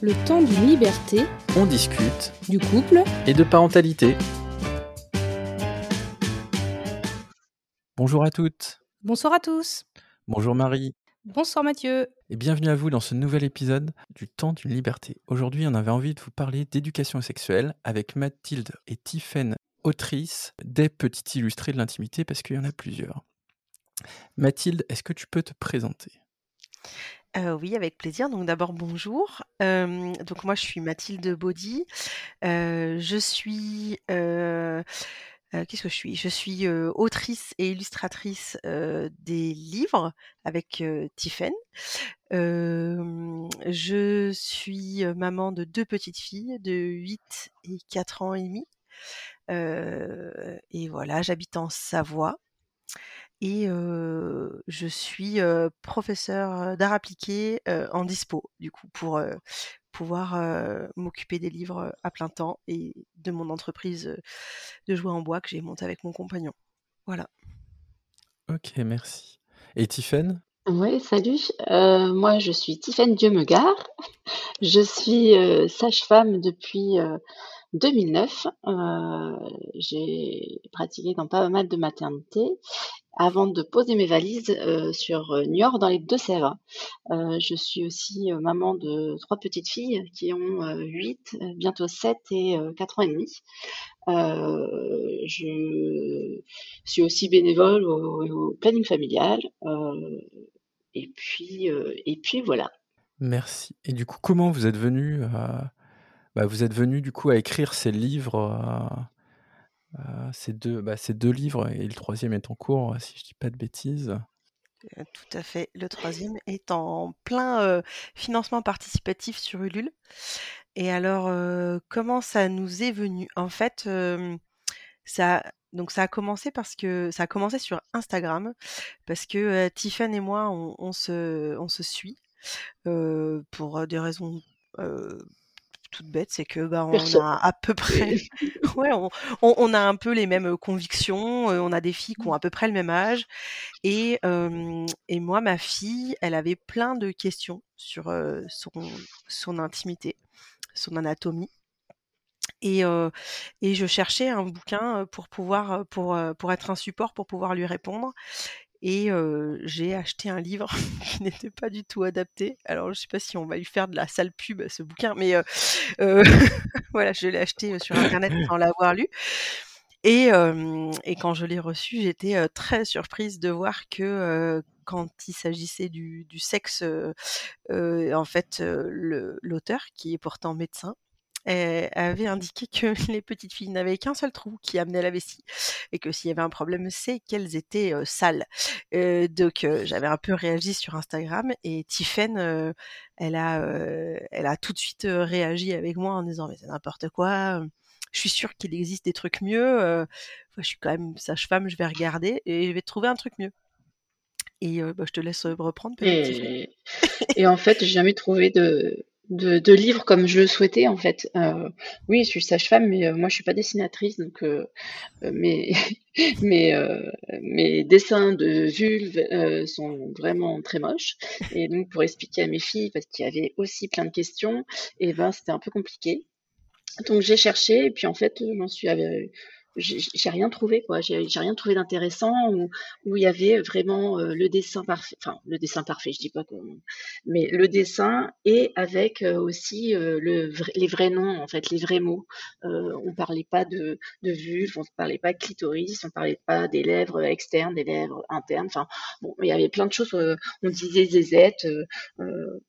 Le temps d'une liberté, On discute du couple, et de parentalité. Bonjour à toutes. Bonsoir à tous. Bonjour Marie. Bonsoir Mathieu. Et bienvenue à vous dans ce nouvel épisode du temps d'une liberté. Aujourd'hui, on avait envie de vous parler d'éducation sexuelle avec Mathilde et Tiffaine, autrices des petits illustrés de l'intimité, parce qu'il y en a plusieurs. Mathilde, est-ce que tu peux te présenter? Oui, avec plaisir. Donc d'abord bonjour. Donc moi je suis Mathilde Baudy. Je suis, qu'est-ce que je suis? Je suis, autrice et illustratrice, des livres avec, Tiffaine. Hem, je suis, maman de 2 petites filles de 8 et 4 ans et demi. Et voilà, j'habite en Savoie et je suis, heu, professeure, d'art appliqué, en dispo, du coup, pour, pouvoir, m'occuper des livres, à plein temps et de mon entreprise, de jouets en bois que j'ai montée avec mon compagnon. Voilà. Ok, merci. Et Tiffaine Oui, salut. Euh, moi, je suis Tiffaine Dieu-me-gare. Je suis euh, sage-femme depuis euh, 2009. Euh, j'ai pratiqué dans pas mal de maternités avant de poser mes valises euh, sur euh, Niort dans les Deux-Sèvres. Je suis aussi maman de trois petites filles qui ont euh, 8, euh, bientôt 7 et euh, 4 ans et demi. Je suis aussi bénévole au, planning familial. et puis, et puis voilà. Merci. Et du coup, comment vous êtes venu à... bah, vous êtes venu du coup à écrire ces livres, euh, euh, ces deux, bah, ces deux livres et le troisième est en cours, si je dis pas de bêtises. Heu, tout à fait. Le troisième est en plein, financement participatif sur Ulule et alors, comment ça nous est venu? En fait, ça donc ça a commencé parce que ça a commencé sur Instagram parce que, Tiffen et moi on se suit, pour, des raisons, toutes bêtes. C'est que, bah, on a à peu près ouais, on on on a un peu les mêmes, convictions, on a des filles qui ont à peu près le même âge et et moi ma fille, elle avait plein de questions sur, son son intimité, son anatomie et et je cherchais un bouquin, pour pouvoir, pour, pour être un support pour pouvoir lui répondre et j'ai acheté un livre qui n'était pas du tout adapté. Alors je sais pas si on va lui faire de la sale pub à ce bouquin, mais voilà, je l'ai acheté, sur internet sans l'avoir lu et quand je l'ai reçu, j'étais, très surprise de voir que, quand il s'agissait du du sexe, en fait, l'auteur, qui est pourtant médecin, eh, avait indiqué que les petites filles n'avaient qu'un seul trou qui amenait la vessie et que s'il y avait un problème, c'est qu'elles étaient, sales. Heu, donc j'avais un peu réagi sur Instagram et heu, elle a, elle a tout de suite, réagi avec moi en disant: «Mais c'est n'importe quoi, je suis sûre qu'il existe des trucs mieux, je suis quand même sage-femme, je vais regarder et je vais trouver un truc mieux» et bah, je te laisse, reprendre? Et, et en fait, j'ai jamais trouvé de, de, de livre comme je le souhaitais, en fait. Euh, oui, je suis sage-femme, mais euh, moi, je suis pas dessinatrice, donc euh, euh, mes, mes, euh, mes dessins de vulve euh, sont vraiment très moches. Et donc, pour expliquer à mes filles, parce qu'il y avait aussi plein de questions, et ben, c'était un peu compliqué. Donc, j'ai cherché, et puis en fait, j'en suis j'ai rien trouvé quoi. J'ai rien trouvé d'intéressant où il y avait vraiment euh, le dessin parfait enfin le dessin parfait je dis pas que mais le dessin et avec euh, aussi euh, le les vrais noms en fait les vrais mots. On parlait pas de de vulve on parlait pas de clitoris on parlait pas des lèvres externes des lèvres internes enfin bon il y avait plein de choses on disait zézette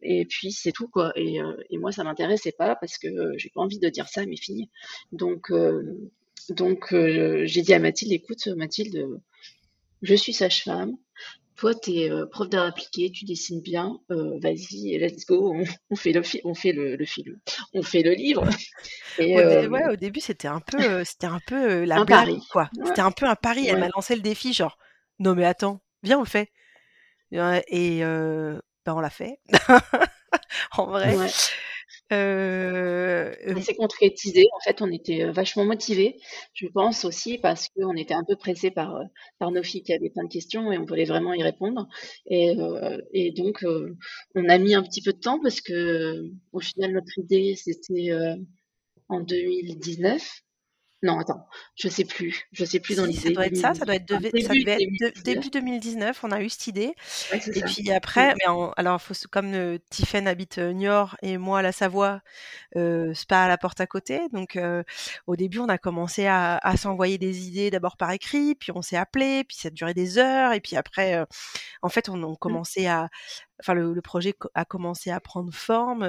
et puis c'est tout quoi. Et, et moi ça m'intéressait pas parce que j'ai pas envie de dire ça à mes filles. Donc donc, euh, j'ai dit à Mathilde, écoute, Mathilde, euh, je suis sage-femme. Toi, tu es prof d'art appliqué, tu dessines bien. euh, vas-y, let's go. On, on fait le, on fait le, le film, on fait le livre. Et euh, ouais, au début, c'était un peu, c'était un peu, la un blague, pari. quoi. Ouais, C'était un peu un pari. Elle m'a lancé le défi genre: «Non mais attends, viens, on le fait». Et bah, on l'a fait, en vrai. Euh, ça s'est concrétisé. En fait, on était vachement motivés. Je pense aussi parce qu'on était un peu pressés par, par nos filles qui avaient plein de questions et on voulait vraiment y répondre. Et, et donc, on a mis un petit peu de temps parce que, au final, notre idée, c'était en 2019. Non, attends, je sais plus. Je sais plus dans l'idée. Ça doit être ça, ça doit être, début, 2019, on a eu cette idée. et puis après, mais alors faut, comme euh, Tiffen habite euh, Niort et moi la Savoie, euh, c'est pas à la porte à côté. Donc euh, au début, on a commencé à, à s'envoyer des idées d'abord par écrit, puis on s'est appelé, puis ça a duré des heures. Et puis après, en fait, on, a mmh. commencé à, enfin le, projet a commencé à prendre forme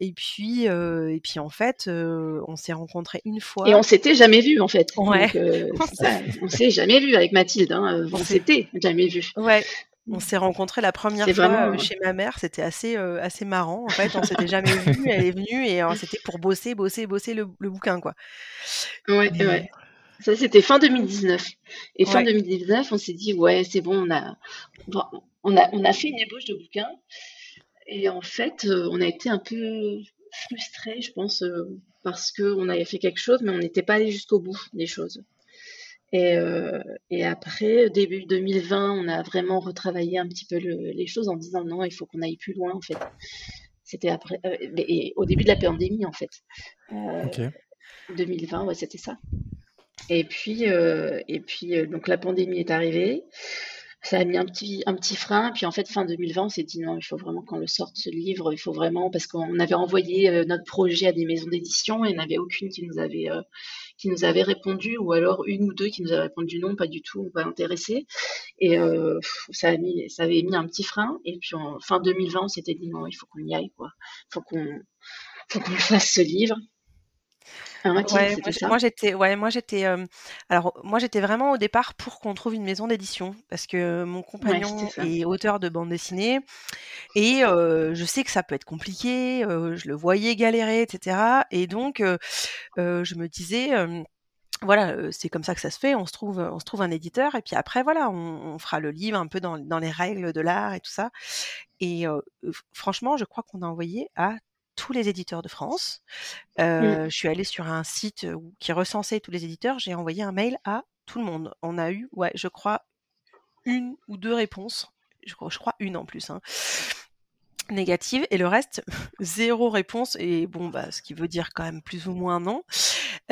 et puis et puis en fait on s'est rencontrés une fois et on s'était jamais vu en fait ouais. on s'est jamais vu avec Mathilde hein, on s'était jamais vu ouais on s'est rencontrés la première fois chez ma mère, c'était assez assez marrant. En fait, on s'était jamais vu. Elle est venue et c'était pour bosser, bosser, bosser le, bouquin, quoi. Ouais, ouais. Ça, c'était fin 2019. Et fin 2019, on s'est dit, ouais, c'est bon, on a, on a, on a fait une ébauche de bouquin. Et en fait, euh, on a été un peu frustrés, je pense, euh, parce qu'on avait fait quelque chose, mais on n'était pas allé jusqu'au bout des choses. Et, euh, et, après, début 2020, on a vraiment retravaillé un petit peu les choses en disant non, il faut qu'on aille plus loin, en fait. C'était après, et au début de la pandémie, en fait. 2020, ouais, c'était ça. Et puis, et puis donc la pandémie est arrivée ça a mis un petit, un petit frein. Puis en fait, fin 2020, on s'est dit non, il faut vraiment qu'on le sorte ce livre. Il faut vraiment, parce qu'on avait envoyé euh, notre projet à des maisons d'édition et il n'y avait aucune qui nous avait, euh, qui nous avait répondu, ou alors une ou deux qui nous avaient répondu non, pas du tout, on va intéresser. Et euh, ça, a mis, ça avait mis un petit frein. Et puis en fin 2020, on s'était dit non, il faut qu'on y aille, quoi. Il faut qu'on faut qu'on fasse ce livre. Ah, moi, j'étais, ouais, moi j'étais, alors moi j'étais vraiment au départ pour qu'on trouve une maison d'édition parce que mon compagnon est auteur de bande dessinée et je sais que ça peut être compliqué, je le voyais galérer, etc. Et donc je me disais voilà, c'est comme ça que ça se fait. On se trouve, on se trouve un éditeur et puis après, voilà, on, fera le livre un peu dans, dans, les règles de l'art et tout ça. Et franchement, je crois qu'on a envoyé à tous les éditeurs de France. Mmh. Je suis allée sur un site qui recensait tous les éditeurs. J'ai envoyé un mail à tout le monde. On a eu, ouais, je crois, une ou deux réponses. Je crois, je crois une en plus. Hein, négatives et le reste zéro réponse et bon bah ce qui veut dire quand même plus ou moins non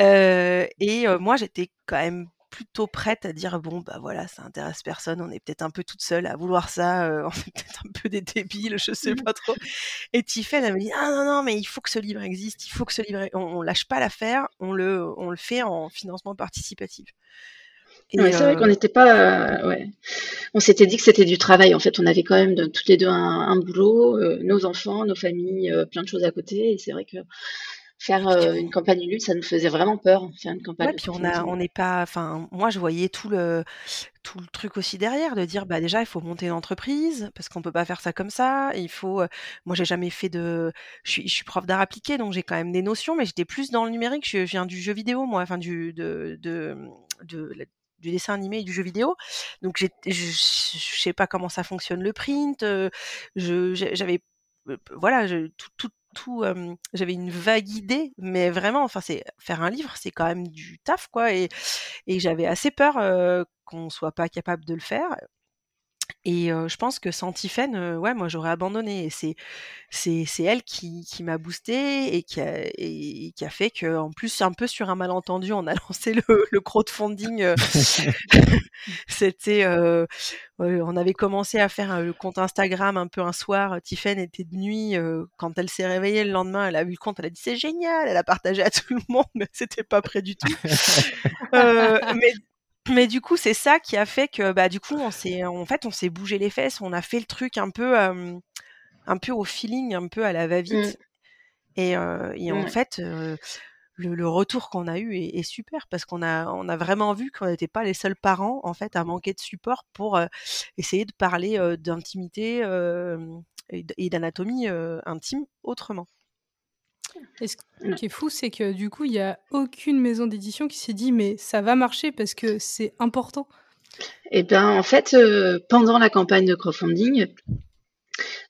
euh, et moi j'étais quand même plutôt prête à dire bon bah voilà ça intéresse personne on est peut-être un peu toute seule à vouloir ça euh, on est peut-être un peu des débiles je sais mmh. pas trop et Tiffany elle me dit ah non non mais il faut que ce livre existe il faut que ce livre on, lâche pas l'affaire on le on le fait en financement participatif c'est vrai qu'on euh n'était pas. Euh, ouais. On s'était dit que c'était du travail. En fait, on avait quand même de, toutes les deux un, boulot, nos enfants, nos familles, plein de choses à côté. Et c'est vrai que faire euh, une campagne lutte, ça nous faisait vraiment peur. Faire une campagne. Ouais, puis on a, on n'est pas, enfin, moi je voyais tout le, tout le truc aussi derrière, de dire bah déjà il faut monter une entreprise parce qu'on peut pas faire ça comme ça. Il faut, euh, moi j'ai jamais fait de, je suis, je suis prof d'art appliqué donc j'ai quand même des notions, mais j'étais plus dans le numérique. Je viens du jeu vidéo moi, enfin du de, de, de, du dessin animé et du jeu vidéo. Donc je, je sais pas comment ça fonctionne le print. Euh, je, j'avais, voilà, je, tout, tout j'avais une vague idée, mais vraiment, enfin, c'est faire un livre, c'est quand même du taf, quoi, et, et j'avais assez peur qu'on soit pas capable de le faire. Et je pense que sans Tiffen, ouais, moi j'aurais abandonné. Et c'est c'est c'est elle qui, qui m'a boosté et qui a et qui a fait que en plus un peu sur un malentendu, on a lancé le, le crowdfunding. C'était on avait commencé à faire le compte Instagram un peu un soir. Tiffen était de nuit quand elle s'est réveillée le lendemain, elle a vu le compte, elle a dit c'est génial, elle a partagé à tout le monde, mais c'était pas prêt du tout. mais mais du coup, c'est ça qui a fait que, bah, du coup, on s'est, en fait, on s'est bougé les fesses, on a fait le truc un peu, un peu au feeling, un peu à la va-vite. Mmh. Et, et en fait, le, retour qu'on a eu est, super parce qu'on a, on a vraiment vu qu'on n'était pas les seuls parents, en fait, à manquer de support pour essayer de parler d'intimité et d'anatomie intime autrement. Et ce qui est fou, c'est que du coup, il n'y a aucune maison d'édition qui s'est dit mais ça va marcher parce que c'est important. Eh bien, en fait, euh, pendant la campagne de crowdfunding,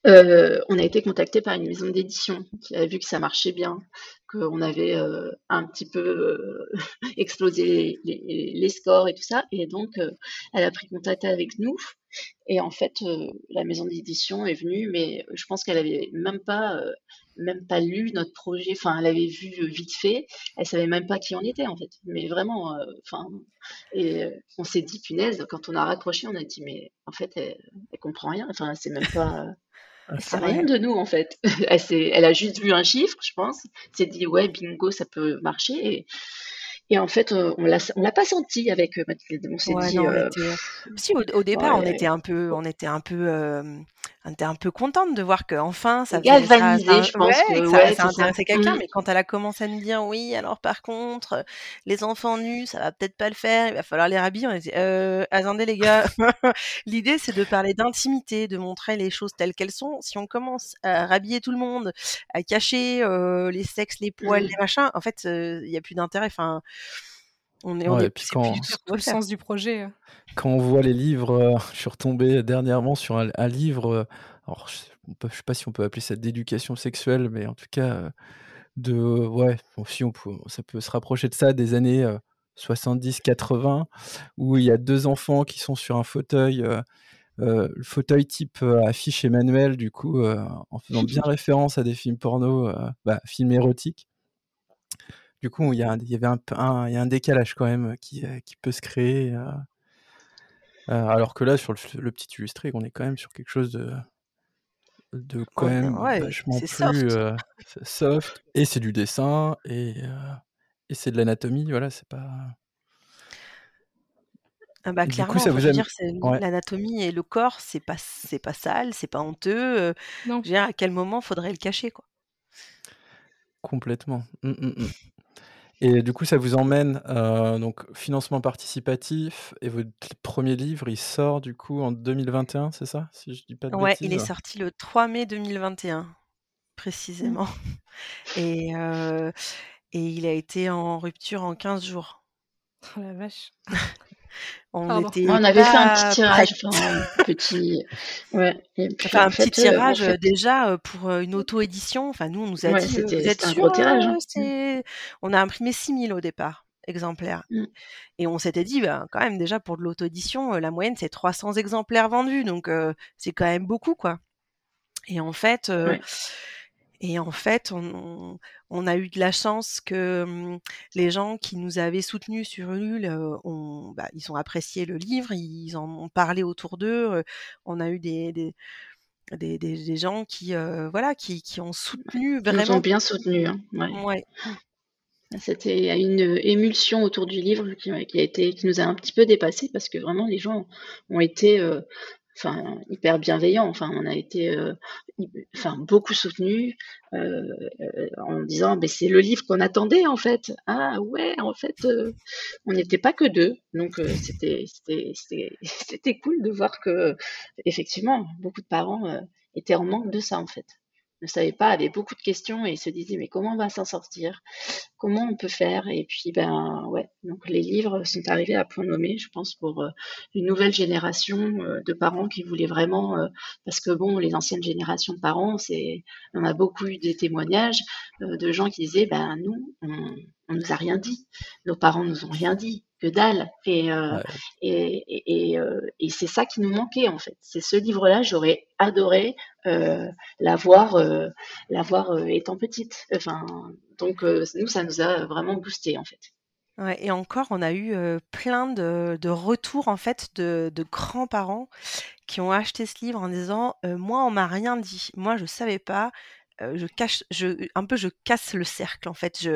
Euh, on a été contacté par une maison d'édition qui avait vu que ça marchait bien, qu'on avait euh, un petit peu explosé les, les, scores et tout ça. Et donc, elle a pris contact avec nous. Et en fait, la maison d'édition est venue, mais je pense qu'elle avait même pas, même pas lu notre projet. Enfin, elle avait vu vite fait. Elle savait même pas qui on était en fait. Mais vraiment, enfin, et on s'est dit punaise. Quand on a raccroché, on a dit mais en fait, elle, elle comprend rien. Enfin, c'est même pas. Elle sait rien de nous en fait. Elle, elle, a juste vu un chiffre, je pense. s'est dit ouais bingo ça peut marcher et, et en fait euh, on l'a on l'a pas senti avec euh, Mathilde. On s'est dit. Euh, si au, départ on était un peu on était un peu était un peu contente de voir qu'enfin ça galvanisé, je pense que, ça, ça intéressait quelqu'un. Mm. Mais quand elle a commencé à nous dire oui, alors par contre, les enfants nus, ça va peut-être pas le faire, il va falloir les rhabiller. On a dit euh, attendez les gars, l'idée c'est de parler d'intimité, de montrer les choses telles qu'elles sont. Si on commence à rhabiller tout le monde, à cacher euh, les sexes, les poils, mm. les machins, en fait, euh, il y a plus d'intérêt. Enfin. On est, on est, puis quand, le sens du projet. Hein. Quand on voit les livres, euh, je suis retombé dernièrement sur un, livre, euh, alors je ne sais pas si on peut appeler ça d'éducation sexuelle, mais en tout cas, euh, de, ouais, si on peut, ça peut se rapprocher de ça des années 70-80, où il y a deux enfants qui sont sur un fauteuil. le fauteuil type affiche Emmanuel, du coup, en faisant bien référence à des films porno, bah, films érotiques. Du coup, il y, a, il y avait un, il y a un décalage quand même qui, qui peut se créer. Euh, euh, alors que là, sur le, petit illustré, on est quand même sur quelque chose de, de quand même vachement plus soft. soft. Et c'est du dessin et, et c'est de l'anatomie. Voilà, c'est pas. Ah bah, clairement, ça vous dire, l'anatomie et le corps, c'est pas, c'est pas sale, c'est pas honteux. non. Je veux dire, à quel moment faudrait le cacher, quoi? Complètement. Mmh, mmh, mmh. Et du coup, ça vous emmène euh, donc financement participatif et votre premier livre, il sort du coup en 2021, c'est ça Si je dis pas de Ouais, il est sorti le 3 mai 2021, précisément. Mmh. Et, euh, et il a été en rupture en 15 jours. Oh la vache. On, avait fait un petit tirage, un petit, ouais. un petit euh, tirage déjà euh, pour euh, une auto-édition. Enfin, nous, on nous a dit, vous êtes sûr, tirage, hein. On a imprimé 6000 au départ exemplaires. Mmh. Et on s'était dit, bah, quand même, déjà pour de l'auto-édition, la moyenne, c'est 300 exemplaires vendus. Donc, c'est quand même beaucoup, quoi. Et en fait, et en fait, on, on, a eu de la chance que mmh, les gens qui nous avaient soutenus sur Ulule, ont, bah, ils ont apprécié le livre, ils en ont parlé autour d'eux. On a eu des, des des, des, gens qui voilà qui, qui ont soutenu vraiment. Ils ont bien soutenu. Hein. Ouais. C'était une émulsion autour du livre qui, qui, a été qui nous a un petit peu dépassé parce que vraiment les gens ont été enfin hyper bienveillant. Enfin, on a été, euh, enfin beaucoup soutenu euh, euh, en disant, mais c'est le livre qu'on attendait en fait. Ah ouais, en fait, on n'était pas que deux, donc c'était c'était c'était cool de voir que effectivement beaucoup de parents étaient en manque de ça en fait ne savait pas, avait beaucoup de questions et se disait mais comment on va s'en sortir? Comment on peut faire? Et puis ben ouais, donc les livres sont arrivés à point nommé, je pense, pour euh, une nouvelle génération euh, de parents qui voulaient vraiment, euh, parce que bon, les anciennes générations de parents, c'est, on a beaucoup eu des témoignages de gens qui disaient ben nous, on, on nous a rien dit, nos parents nous ont rien dit que dalle. Et, euh, et, et, euh, et c'est ça qui nous manquait en fait. C'est ce livre-là, j'aurais adoré euh, l'avoir, euh, l'avoir étant petite. Enfin, donc nous, ça nous a vraiment boosté en fait. Ouais, et encore, on a eu plein de, de, retours en fait de, de grands-parents qui ont acheté ce livre en disant moi on m'a rien dit, moi je savais pas, je cache, un peu, je casse le cercle en fait.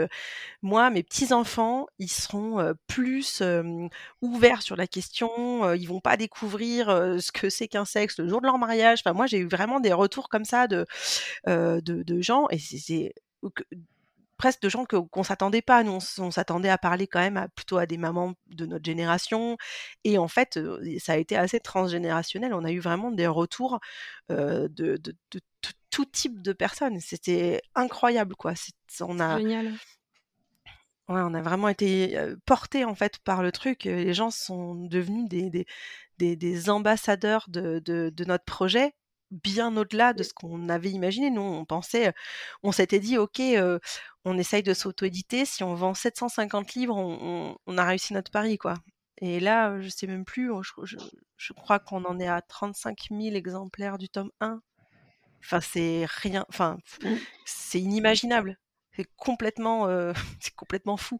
Moi, mes petits enfants, ils seront plus ouverts sur la question. ils vont pas découvrir ce que c'est qu'un sexe le jour de leur mariage. Enfin, moi, j'ai eu vraiment des retours comme ça de de, de, gens et c'est presque de gens qu'on s'attendait pas. Nous, on, s'attendait à parler quand même à, plutôt à des mamans de notre génération. Et en fait, ça a été assez transgénérationnel. On a eu vraiment des retours de, de, de, tout type de personnes. C'était incroyable, quoi. on a, Génial. Ouais, on a vraiment été portés en fait par le truc. Les gens sont devenus des, des, des, des ambassadeurs de, de, de, notre projet bien au-delà de ce qu'on avait imaginé. Nous, on pensait, on s'était dit, ok, on essaye de s'auto-éditer. Si on vend 750 livres, on, a réussi notre pari, quoi. Et là, je sais même plus. Je, crois qu'on en est à 35 000 exemplaires du tome 1. Enfin, c'est rien. Enfin, mmh. c'est inimaginable. C'est complètement, c'est complètement fou.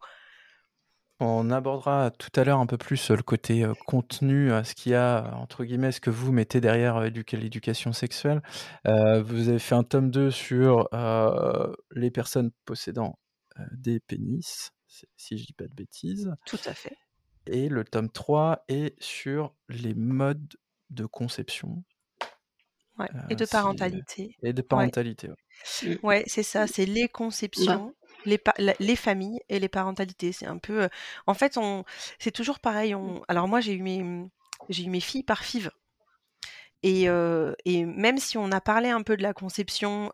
On abordera tout à l'heure un peu plus le côté contenu, ce qu'il y a, entre guillemets, ce que vous mettez derrière l'éducation sexuelle. vous avez fait un tome 2 sur les personnes possédant des pénis, si je dis pas de bêtises. Tout à fait. Et le tome 3 est sur les modes de conception. Et de parentalité. Et de parentalité. Ouais, c'est ça, c'est les bah conceptions les, les familles et les parentalités. C'est un peu. en fait, on, c'est toujours pareil. On, alors moi, j'ai eu mes, mmh, j'ai eu mes filles par FIV. Et, même si on a parlé un peu de la conception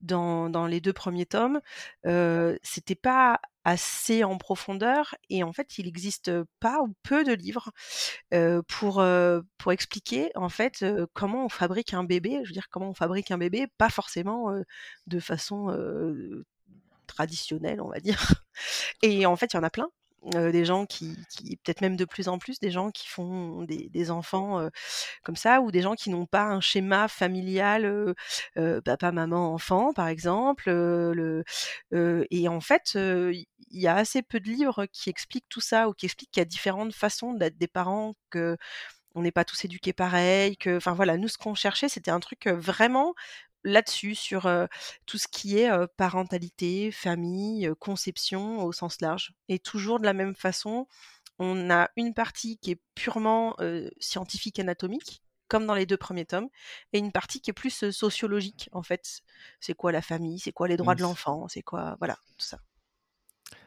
dans, les deux premiers tomes, c'était pas assez en profondeur et en fait il n'existe pas ou peu de livres pour, pour expliquer en fait comment on fabrique un bébé, je veux dire comment on fabrique un bébé, pas forcément de façon traditionnel, on va dire. Et en fait, il y en a plein. Des gens qui, peut-être même de plus en plus, des gens qui font des, enfants comme ça, ou des gens qui n'ont pas un schéma familial, papa, maman, enfant, par exemple. le, et en fait, il y a assez peu de livres qui expliquent tout ça, ou qui expliquent qu'il y a différentes façons d'être des parents, que on n'est pas tous éduqués pareil, que, enfin voilà, nous ce qu'on cherchait, c'était un truc vraiment là-dessus, sur tout ce qui est parentalité, famille, conception au sens large. Et toujours de la même façon, on a une partie qui est purement scientifique anatomique, comme dans les deux premiers tomes, et une partie qui est plus sociologique, en fait. C'est quoi la famille, c'est quoi les droits de l'enfant, c'est quoi, voilà, tout ça.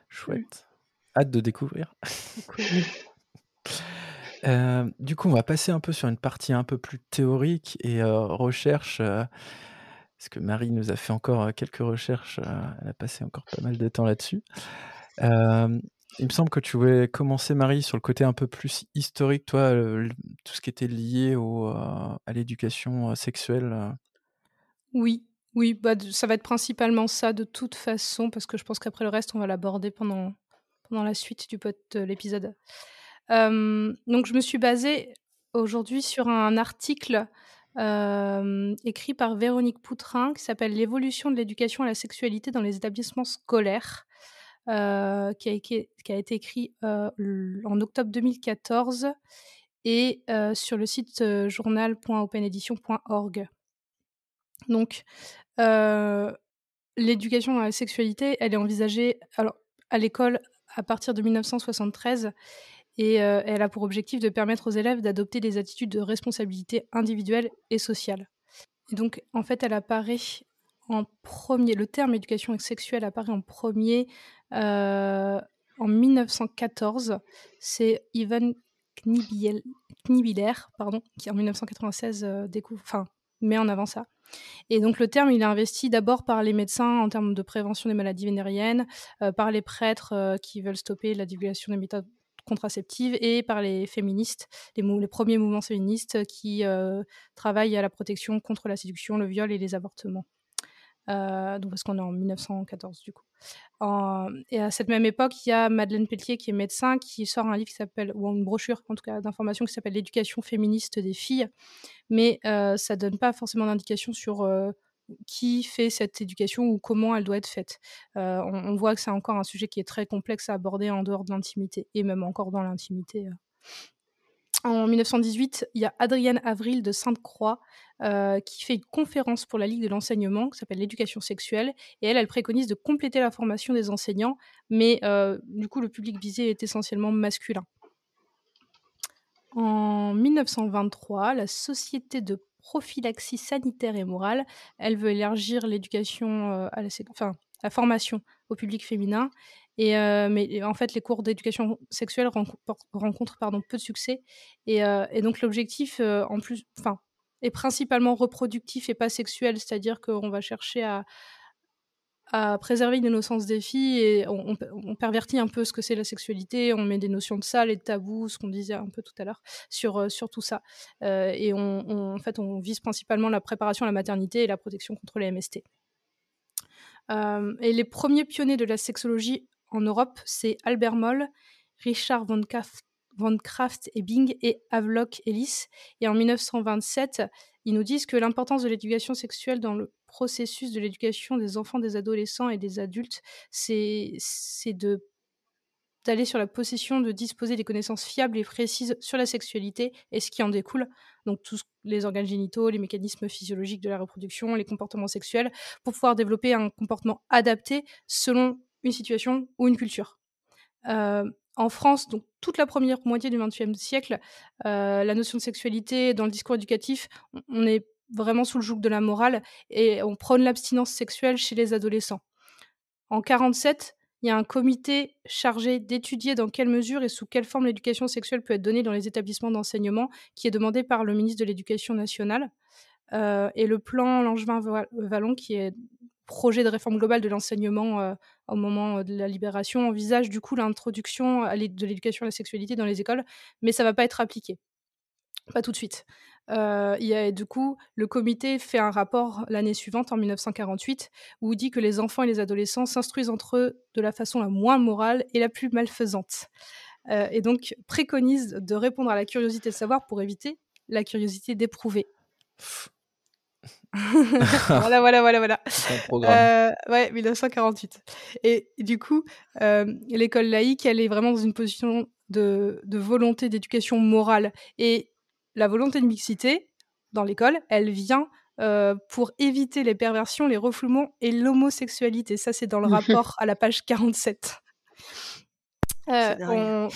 Chouette. Hâte de découvrir. du coup, on va passer un peu sur une partie un peu plus théorique et recherche parce que Marie nous a fait encore quelques recherches, elle a passé encore pas mal de temps là-dessus. il me semble que tu voulais commencer, Marie, sur le côté un peu plus historique, toi, tout ce qui était lié à l'éducation sexuelle. Oui, oui, bah, ça va être principalement ça de toute façon, parce que je pense qu'après le reste, on va l'aborder pendant, pendant la suite du de l'épisode. donc, je me suis basée aujourd'hui sur un article écrit par Véronique Poutrin, qui s'appelle L'évolution de l'éducation à la sexualité dans les établissements scolaires, qui, a, qui, a, été écrit en octobre 2014 et sur le site journal.openedition.org. Donc, l'éducation à la sexualité, elle est envisagée alors, à l'école à partir de 1973 et elle a pour objectif de permettre aux élèves d'adopter des attitudes de responsabilité individuelle et sociale. Et donc, en fait, elle apparaît en premier, le terme éducation sexuelle apparaît en premier en 1914. C'est Ivan Knibiller, pardon, qui en 1996 découvre, enfin, met en avant ça. Et donc le terme, il est investi d'abord par les médecins en termes de prévention des maladies vénériennes, par les prêtres qui veulent stopper la divulgation des méthodes contraceptive et par les féministes, les, premiers mouvements féministes qui euh, travaillent à la protection contre la séduction, le viol et les avortements. Euh, donc parce qu'on est en 1914 du coup. et à cette même époque, il y a Madeleine Pelletier qui est médecin, qui sort un livre qui s'appelle, ou une brochure en tout cas d'information qui s'appelle L'éducation féministe des filles, mais euh, ça donne pas forcément d'indication sur qui fait cette éducation ou comment elle doit être faite. Euh, on, voit que c'est encore un sujet qui est très complexe à aborder en dehors de l'intimité, et même encore dans l'intimité. Euh. En 1918, il y a Adrienne Avril de Sainte-Croix euh, qui fait une conférence pour la Ligue de l'enseignement qui s'appelle l'éducation sexuelle. Et elle, elle préconise de compléter la formation des enseignants, mais du coup, le public visé est essentiellement masculin. En 1923, la Société de prophylaxie sanitaire et morale. Elle veut élargir l'éducation euh, à la, enfin, la formation au public féminin. Et, euh, mais en fait, les cours d'éducation sexuelle rencontrent, peu de succès. Et, euh, donc, l'objectif, en plus, est principalement reproductif et pas sexuel, c'est-à-dire qu'on va chercher à, à préserver l'innocence des filles et on, pervertit un peu ce que c'est la sexualité, on met des notions de sale et de tabou, ce qu'on disait un peu tout à l'heure, sur, euh, sur tout ça. Euh, et on, en fait, on vise principalement la préparation à la maternité et la protection contre les MST. Euh, et les premiers pionniers de la sexologie en Europe, c'est Albert Moll, Richard von Kraft, von et Bing et Havelock Ellis. Et en 1927, ils nous disent que l'importance de l'éducation sexuelle dans le processus de l'éducation des enfants, des adolescents et des adultes, c'est de d'aller sur la possession de disposer des connaissances fiables et précises sur la sexualité et ce qui en découle, donc tous les organes génitaux, les mécanismes physiologiques de la reproduction, les comportements sexuels, pour pouvoir développer un comportement adapté selon une situation ou une culture. Euh, en France, donc toute la première moitié du XXe siècle, euh, la notion de sexualité dans le discours éducatif, on est vraiment sous le joug de la morale et on prône l'abstinence sexuelle chez les adolescents. En 47, il y a un comité chargé d'étudier dans quelle mesure et sous quelle forme l'éducation sexuelle peut être donnée dans les établissements d'enseignement, qui est demandé par le ministre de l'Éducation nationale. Euh, et le plan Langevin-Vallon, qui est projet de réforme globale de l'enseignement euh, au moment de la libération, envisage du coup l'introduction de l'éducation à la sexualité dans les écoles, mais ça ne va pas être appliqué. Pas tout de suite. Euh, il y a, du coup, le comité fait un rapport l'année suivante, en 1948, où il dit que les enfants et les adolescents s'instruisent entre eux de la façon la moins morale et la plus malfaisante. Euh, et donc préconise de répondre à la curiosité de savoir pour éviter la curiosité d'éprouver. voilà, voilà, voilà, voilà. Euh, ouais, 1948. Et, du coup, l'école laïque, elle est vraiment dans une position de, de volonté d'éducation morale. Et la volonté de mixité dans l'école, elle vient euh, pour éviter les perversions, les refoulements et l'homosexualité. Ça, c'est dans le rapport à la page 47. Euh,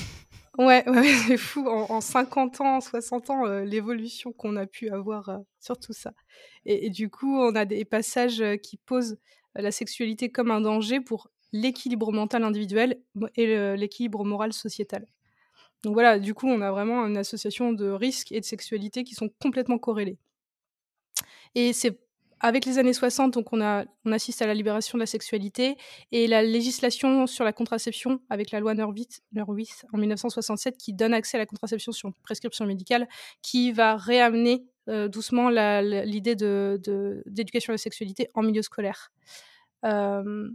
ouais, ouais c'est fou. En, 50 ans, 60 ans, euh, l'évolution qu'on a pu avoir sur tout ça. Et, du coup, on a des passages qui posent la sexualité comme un danger pour l'équilibre mental individuel et l'équilibre moral sociétal. Donc voilà, du coup, on a vraiment une association de risques et de sexualité qui sont complètement corrélés. Et c'est avec les années 60, donc on, assiste à la libération de la sexualité et la législation sur la contraception avec la loi Neuwirth, en 1967 qui donne accès à la contraception sur prescription médicale, qui va réamener euh, doucement l'idée d'éducation de, à la sexualité en milieu scolaire. Euh,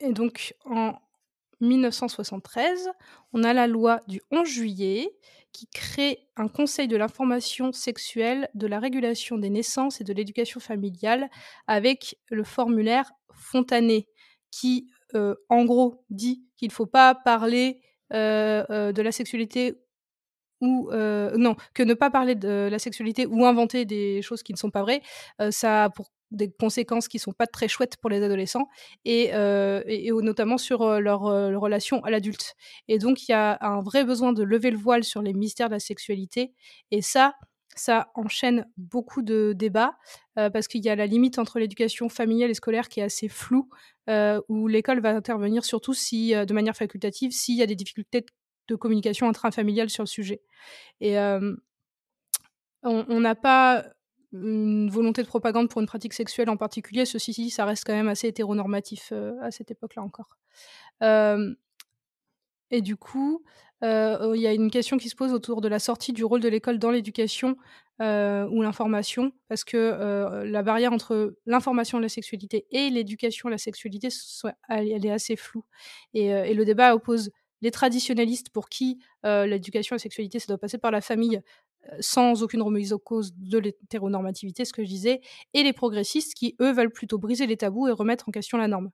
et donc en 1973, on a la loi du 11 juillet qui crée un conseil de l'information sexuelle, de la régulation des naissances et de l'éducation familiale avec le formulaire Fontanet qui, euh, en gros, dit qu'il ne faut pas parler euh, euh, de la sexualité ou non, que ne pas parler de la sexualité ou inventer des choses qui ne sont pas vraies, des conséquences qui sont pas très chouettes pour les adolescents et, euh, notamment sur euh, leur, euh, relation à l'adulte. Et donc il y a un vrai besoin de lever le voile sur les mystères de la sexualité et ça, ça enchaîne beaucoup de débats parce qu'il y a la limite entre l'éducation familiale et scolaire qui est assez floue, où l'école va intervenir surtout si, de manière facultative s'il y a des difficultés de communication intrafamiliale sur le sujet. Et on n'a pas une volonté de propagande pour une pratique sexuelle en particulier. Ceci ci ça reste quand même assez hétéronormatif euh, à cette époque-là encore. Euh, et du coup, euh, il y a une question qui se pose autour de la sortie du rôle de l'école dans l'éducation ou l'information, parce que la barrière entre l'information de la sexualité et l'éducation à la sexualité, elle, est assez floue. Et, le débat oppose les traditionnalistes pour qui l'éducation à la sexualité, ça doit passer par la famille, sans aucune remise en cause de l'hétéronormativité, ce que je disais, et les progressistes qui, eux, veulent plutôt briser les tabous et remettre en question la norme.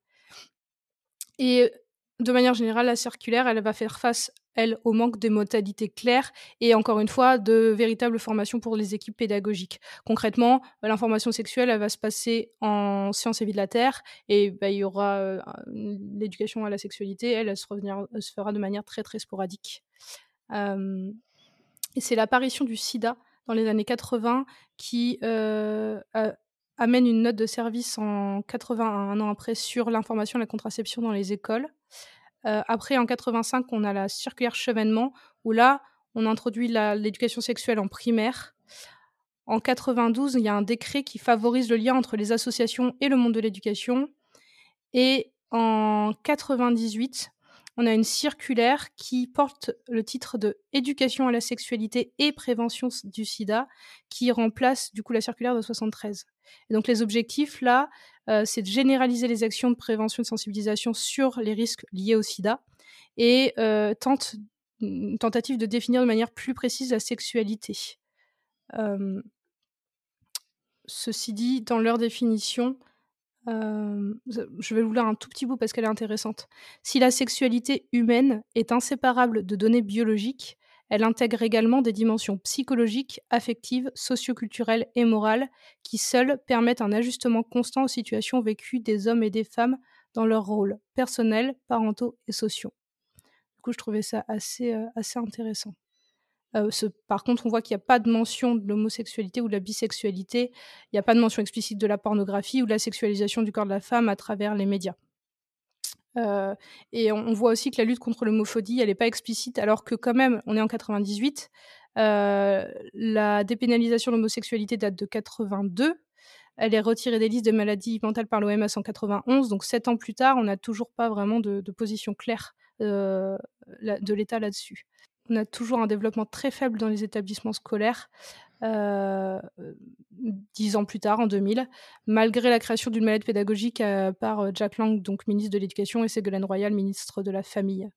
Et de manière générale, la circulaire, elle va faire face, elle, au manque de modalités claires et, encore une fois, de véritables formations pour les équipes pédagogiques. Concrètement, l'information sexuelle, elle va se passer en sciences et vie de la Terre et bah, il y aura euh, l'éducation à la sexualité, elle, elle se, fera de manière très, très sporadique. Euh, c'est l'apparition du sida dans les années 80 qui euh, amène une note de service en 80, un an après, sur l'information et la contraception dans les écoles. Euh, après, en 85, on a la circulaire Chevènement, où là, on introduit l'éducation sexuelle en primaire. en 92, il y a un décret qui favorise le lien entre les associations et le monde de l'éducation. Et en 98, on a une circulaire qui porte le titre de Éducation à la sexualité et prévention du sida, qui remplace du coup la circulaire de 73. Et donc les objectifs là, euh, c'est de généraliser les actions de prévention et de sensibilisation sur les risques liés au sida et euh, une tentative de définir de manière plus précise la sexualité. Euh, ceci dit, dans leur définition, je vais vous lire un tout petit bout parce qu'elle est intéressante. Si la sexualité humaine est inséparable de données biologiques, elle intègre également des dimensions psychologiques, affectives, socioculturelles et morales qui seules permettent un ajustement constant aux situations vécues des hommes et des femmes dans leurs rôles personnels, parentaux et sociaux. Du coup, je trouvais ça assez, assez intéressant. Euh, par contre, on voit qu'il n'y a pas de mention de l'homosexualité ou de la bisexualité. Il n'y a pas de mention explicite de la pornographie ou de la sexualisation du corps de la femme à travers les médias. Euh, et on, voit aussi que la lutte contre l'homophobie, elle n'est pas explicite, alors que quand même, on est en 98. Euh, la dépénalisation de l'homosexualité date de 82. Elle est retirée des listes des maladies mentales par l'OMS en 91. Donc, sept ans plus tard, on n'a toujours pas vraiment de, de position claire de l'État là-dessus on a toujours un développement très faible dans les établissements scolaires. Euh, dix ans plus tard, en 2000, malgré la création d'une mallette pédagogique euh, par euh, Jack Lang, donc ministre de l'Éducation, et Ségolène Royal, ministre de la Famille.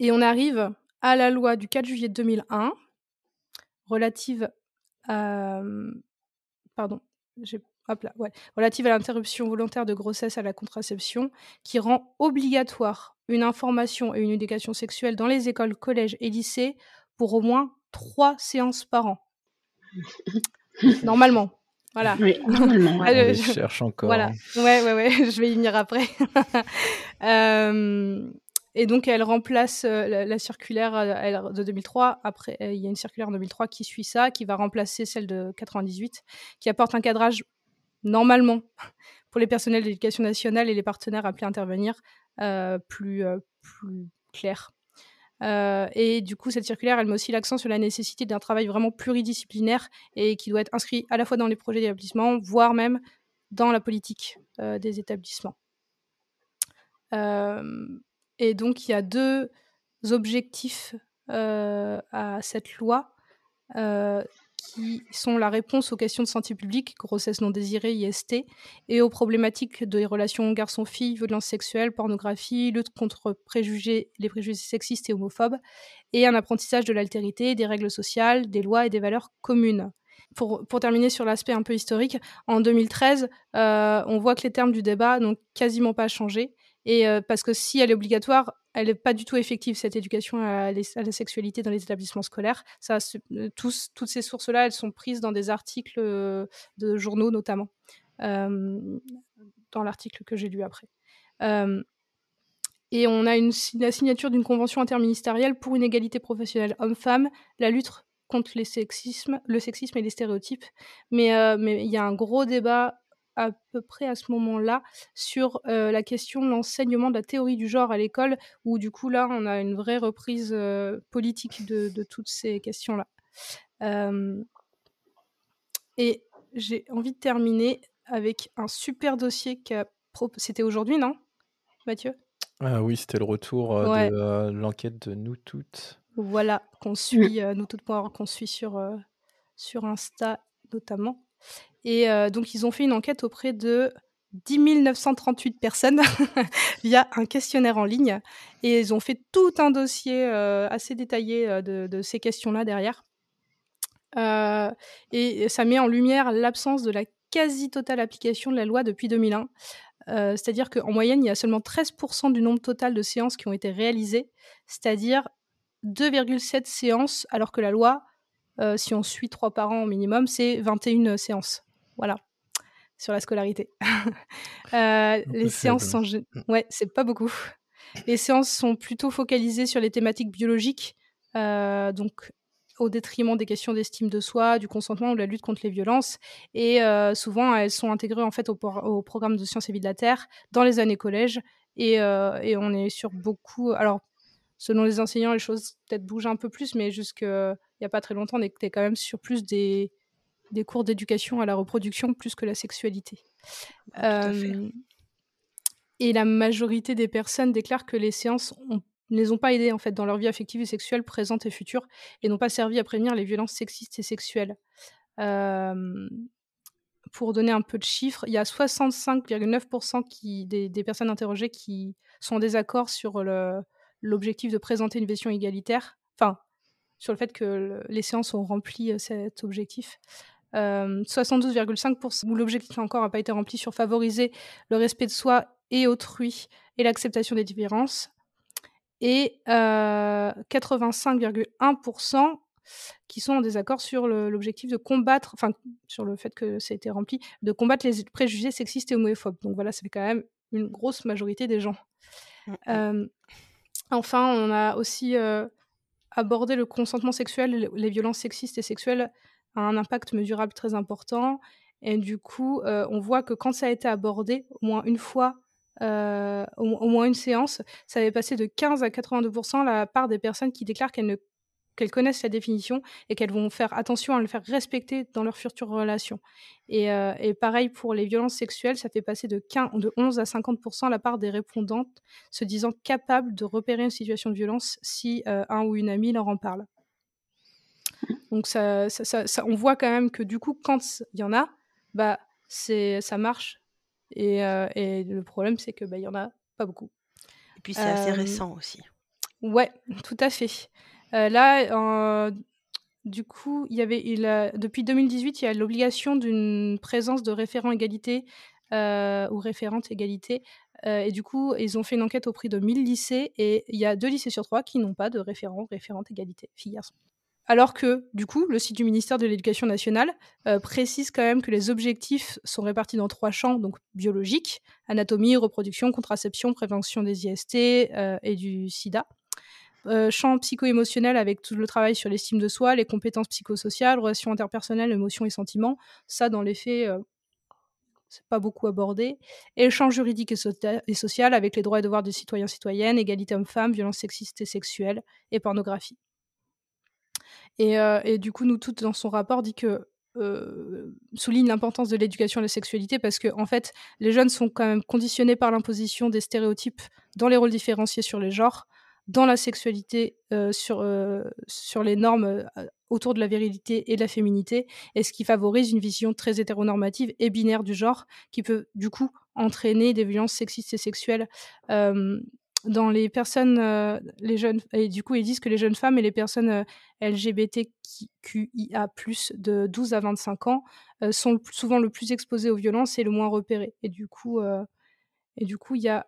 Et on arrive à la loi du 4 juillet 2001, relative à... Pardon, j'ai relative à l'interruption volontaire de grossesse à la contraception, qui rend obligatoire une information et une éducation sexuelle dans les écoles, collèges et lycées pour au moins trois séances par an. normalement. Voilà. Oui, normalement. je cherche encore. Voilà. Ouais, ouais, ouais. je vais y venir après. euh, et donc, elle remplace euh, la, circulaire euh, de 2003. Après, euh, il y a une circulaire en 2003 qui suit ça, qui va remplacer celle de 98, qui apporte un cadrage normalement, pour les personnels d'éducation nationale et les partenaires appelés à intervenir, euh, plus, euh, plus clair. Euh, et du coup, cette circulaire, elle met aussi l'accent sur la nécessité d'un travail vraiment pluridisciplinaire et qui doit être inscrit à la fois dans les projets d'établissement, voire même dans la politique des établissements. et donc, il y a deux objectifs à cette loi qui sont la réponse aux questions de santé publique, grossesse non désirée, IST, et aux problématiques des relations garçon-fille, violence sexuelle, pornographie, lutte contre préjugés, les préjugés sexistes et homophobes, et un apprentissage de l'altérité, des règles sociales, des lois et des valeurs communes. Pour, pour terminer sur l'aspect un peu historique, en 2013, euh, on voit que les termes du débat n'ont quasiment pas changé. Et euh, parce que si elle est obligatoire, elle n'est pas du tout effective, cette éducation à, la sexualité dans les établissements scolaires. Ça, euh, toutes ces sources-là, elles sont prises dans des articles euh, de journaux notamment, dans l'article que j'ai lu après. et on a une, la signature d'une convention interministérielle pour une égalité professionnelle homme-femme, la lutte contre les sexismes, le sexisme et les stéréotypes. Mais il y a un gros débat à peu près à ce moment-là sur la question de l'enseignement de la théorie du genre à l'école, où du coup là on a une vraie reprise politique de, toutes ces questions-là. et j'ai envie de terminer avec un super dossier qui a... C'était aujourd'hui, non Mathieu? Ah oui, c'était le retour de l'enquête de Nous Toutes. Voilà, qu'on suit, Nous Toutes, qu'on suit sur, sur Insta notamment. Et euh, donc, ils ont fait une enquête auprès de 10 938 personnes via un questionnaire en ligne. Et ils ont fait tout un dossier euh, assez détaillé euh, de, ces questions-là derrière. et ça met en lumière l'absence de la quasi-totale application de la loi depuis 2001. c'est-à-dire qu'en moyenne, il y a seulement 13% du nombre total de séances qui ont été réalisées, c'est-à-dire 2,7 séances, alors que la loi, si on suit 3 par an au minimum, c'est 21 séances. Voilà, sur la scolarité. Euh, les séances sont. Mm. Ouais, c'est pas beaucoup. Les séances sont plutôt focalisées sur les thématiques biologiques, euh, donc au détriment des questions d'estime de soi, du consentement ou de la lutte contre les violences. Et euh, souvent, elles sont intégrées en fait au, programme de sciences et vie de la Terre dans les années collège. Et, et on est sur beaucoup. Alors, selon les enseignants, les choses peut-être bougent un peu plus, mais jusqu'il n'y a pas très longtemps, on était quand même sur plus des, des cours d'éducation à la reproduction plus que la sexualité. et la majorité des personnes déclarent que les séances ne les ont pas aidées en fait dans leur vie affective et sexuelle présente et future et n'ont pas servi à prévenir les violences sexistes et sexuelles. pour donner un peu de chiffres, il y a 65,9% des, des, personnes interrogées qui sont en désaccord sur l'objectif de présenter une vision égalitaire, enfin sur le fait que les séances ont rempli cet objectif. 72,5% où l'objectif encore n'a pas été rempli sur favoriser le respect de soi et autrui et l'acceptation des différences. Et 85,1% qui sont en désaccord sur l'objectif de combattre, enfin sur le fait que ça a été rempli, de combattre les préjugés sexistes et homophobes. Donc voilà, ça fait quand même une grosse majorité des gens. Mmh enfin, on a aussi abordé le consentement sexuel, les violences sexistes et sexuelles a un impact mesurable très important. Et du coup, euh, on voit que quand ça a été abordé, au moins une fois, euh, au, moins une séance, ça avait passé de 15 à 82% la part des personnes qui déclarent qu'elles connaissent la définition et qu'elles vont faire attention à le faire respecter dans leurs futures relations. Et, euh, et, pareil pour les violences sexuelles, ça fait passer de, 15, de 11 à 50% la part des répondantes se disant capables de repérer une situation de violence si un ou une amie leur en parle. Donc ça, ça, ça, on voit quand même que du coup, quand il y en a, bah, c'est, ça marche. Et, euh, et le problème, c'est que bah, y en a pas beaucoup. Et puis c'est assez euh, récent aussi. Ouais, tout à fait. Euh, là, du coup, il y avait, il depuis 2018, il y a l'obligation d'une présence de référent égalité ou référente égalité. et du coup, ils ont fait une enquête auprès de 1000 lycées et il y a deux lycées sur trois qui n'ont pas de référent, référente égalité, filles-garçons. Alors que, du coup, le site du ministère de l'Éducation nationale euh, précise quand même que les objectifs sont répartis dans trois champs, donc biologiques, anatomie, reproduction, contraception, prévention des IST euh, et du sida. Euh, champ psycho-émotionnel avec tout le travail sur l'estime de soi, les compétences psychosociales, relations interpersonnelles, émotions et sentiments. Ça, dans les faits, c'est pas beaucoup abordé. Et champ juridique et, social avec les droits et devoirs des citoyens citoyennes, égalité homme-femme, violences sexistes et sexuelles et pornographie. Et, du coup, nous toutes, dans son rapport, dit que souligne l'importance de l'éducation à la sexualité parce que en fait les jeunes sont quand même conditionnés par l'imposition des stéréotypes dans les rôles différenciés sur les genres dans la sexualité sur, sur les normes autour de la virilité et de la féminité et ce qui favorise une vision très hétéronormative et binaire du genre qui peut du coup entraîner des violences sexistes et sexuelles dans les personnes, euh, les jeunes, et du coup, ils disent que les jeunes femmes et les personnes euh, LGBTQIA+, de 12 à 25 ans, euh, sont souvent le plus exposées aux violences et le moins repérées. Et du coup, et du coup, il y a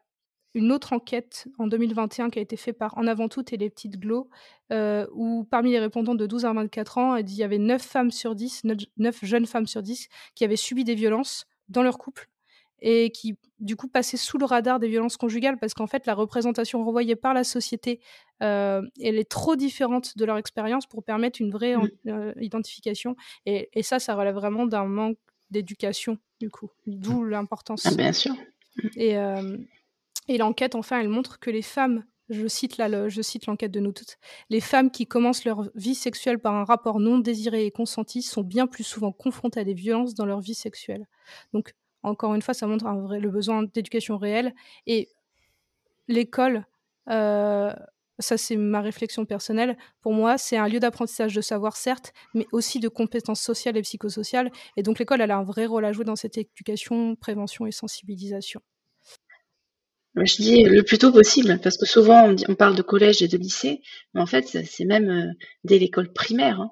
une autre enquête en 2021 qui a été faite par En avant toutes et les petites glows, où parmi les répondants de 12 à 24 ans, il y avait 9 femmes sur 10, 9 jeunes femmes sur 10 qui avaient subi des violences dans leur couple et qui du coup passaient sous le radar des violences conjugales parce qu'en fait la représentation renvoyée par la société euh, elle est trop différente de leur expérience pour permettre une vraie mmh. euh, identification et, et, ça ça relève vraiment d'un manque d'éducation du coup d'où mmh. l'importance ah, bien sûr mmh. et, euh, et l'enquête enfin elle montre que les femmes je cite là, je cite l'enquête de nous toutes. Les femmes qui commencent leur vie sexuelle par un rapport non désiré et consenti sont bien plus souvent confrontées à des violences dans leur vie sexuelle. Donc, encore une fois, ça montre le besoin d'éducation réelle. Et l'école, euh, ça c'est ma réflexion personnelle, pour moi, c'est un lieu d'apprentissage de savoir, certes, mais aussi de compétences sociales et psychosociales. Et donc l'école, elle a un vrai rôle à jouer dans cette éducation, prévention et sensibilisation. Je dis le plus tôt possible, parce que souvent on, parle de collège et de lycée, mais en fait c'est même euh, dès l'école primaire. Hein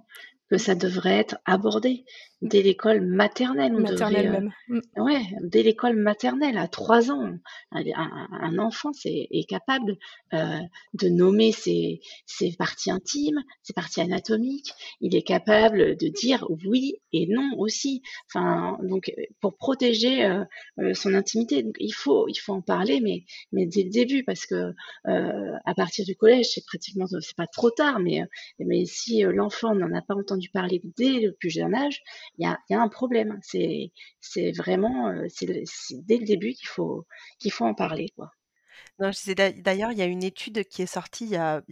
que ça devrait être abordé dès l'école maternelle. On maternelle devrait, même. Euh, ouais, dès l'école maternelle, à trois ans, un, enfant est, est capable euh, de nommer ses, ses, parties intimes, ses parties anatomiques. Il est capable de dire oui et non aussi. Enfin, donc pour protéger euh, son intimité, donc, il faut il faut en parler, mais mais dès le début parce que à partir du collège, c'est pratiquement c'est pas trop tard, mais mais si l'enfant n'en a pas entendu parler dès le plus jeune âge, il y a, un problème. C'est, vraiment, euh, c'est, dès le début qu'il faut, qu'il faut en parler, quoi. Non, d'ailleurs, il y a une étude qui est sortie il y a,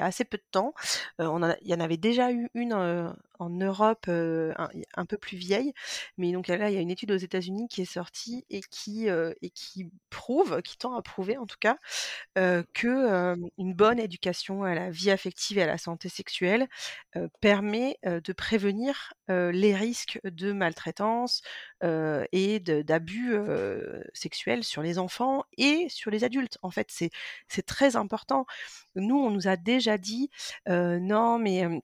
assez peu de temps. Euh, on il y en avait déjà eu une euh, en Europe euh, un, peu plus vieille, mais donc là, il y a une étude aux États-Unis qui est sortie et qui, et qui prouve, qui tend à prouver en tout cas, que une bonne éducation à la vie affective et à la santé sexuelle permet de prévenir les risques de maltraitance et d'abus sexuels sur les enfants et sur les adultes. En fait, c'est très important. Nous, on nous a déjà dit non, mais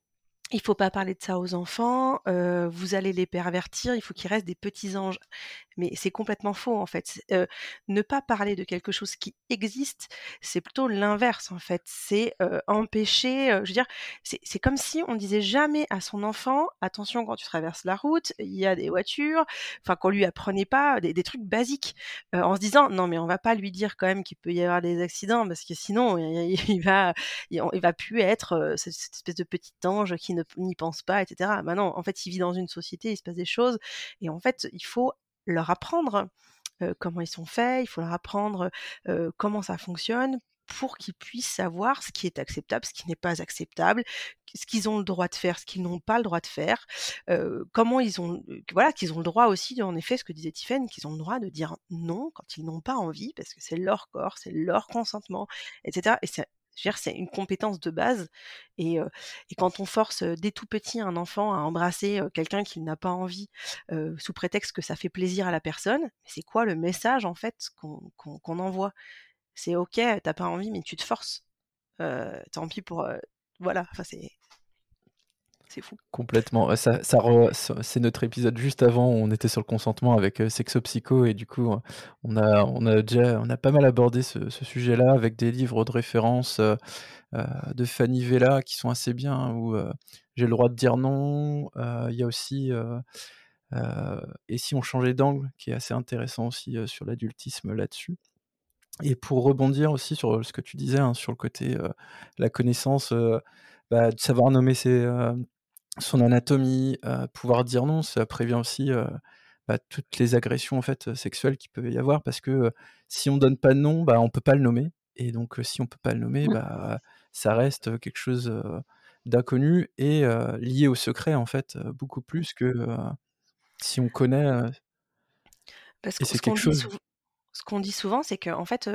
il faut pas parler de ça aux enfants, vous allez les pervertir, il faut qu'ils restent des petits anges mais c'est complètement faux en fait. ne pas parler de quelque chose qui existe, c'est plutôt l'inverse en fait. C'est empêcher, je veux dire, c'est comme si on disait jamais à son enfant, attention quand tu traverses la route, il y a des voitures, enfin qu'on lui apprenait pas des, trucs basiques, en se disant non mais on va pas lui dire quand même qu'il peut y avoir des accidents parce que sinon il, va, il, va plus être cette, espèce de petit ange qui n'y pense pas, etc. Maintenant, en fait, il vit dans une société, il se passe des choses, et en fait, il faut leur apprendre comment ils sont faits, il faut leur apprendre comment ça fonctionne pour qu'ils puissent savoir ce qui est acceptable, ce qui n'est pas acceptable, ce qu'ils ont le droit de faire, ce qu'ils n'ont pas le droit de faire, comment ils ont, voilà, qu'ils ont le droit aussi, en effet, ce que disait Tiffany, qu'ils ont le droit de dire non quand ils n'ont pas envie, parce que c'est leur corps, c'est leur consentement, etc. c'est une compétence de base. Et, quand on force dès tout petit un enfant à embrasser quelqu'un qui n'a pas envie, sous prétexte que ça fait plaisir à la personne, c'est quoi le message en fait qu'on envoie? C'est ok, t'as pas envie, mais tu te forces. tant pis pour. voilà, fou. Complètement. Ça, c'est notre épisode juste avant où on était sur le consentement avec euh, Sexo Psycho et du coup on a, on a déjà pas mal abordé ce, sujet-là avec des livres de référence euh, euh, de Fanny Vella qui sont assez bien où j'ai le droit de dire non. Il y a aussi et si on changeait d'angle qui est assez intéressant aussi sur l'adultisme là-dessus. Et pour rebondir aussi sur ce que tu disais hein, sur le côté la connaissance, bah, de savoir nommer ses, son anatomie, pouvoir dire non, ça prévient aussi bah, toutes les agressions en fait sexuelles qu'il peut y avoir parce que si on donne pas de nom, bah, on peut pas le nommer et donc si on peut pas le nommer, bah, ça reste quelque chose d'inconnu et lié au secret en fait beaucoup plus que si on connaît. Parce que ce qu'on dit, souvent, c'est qu'en fait,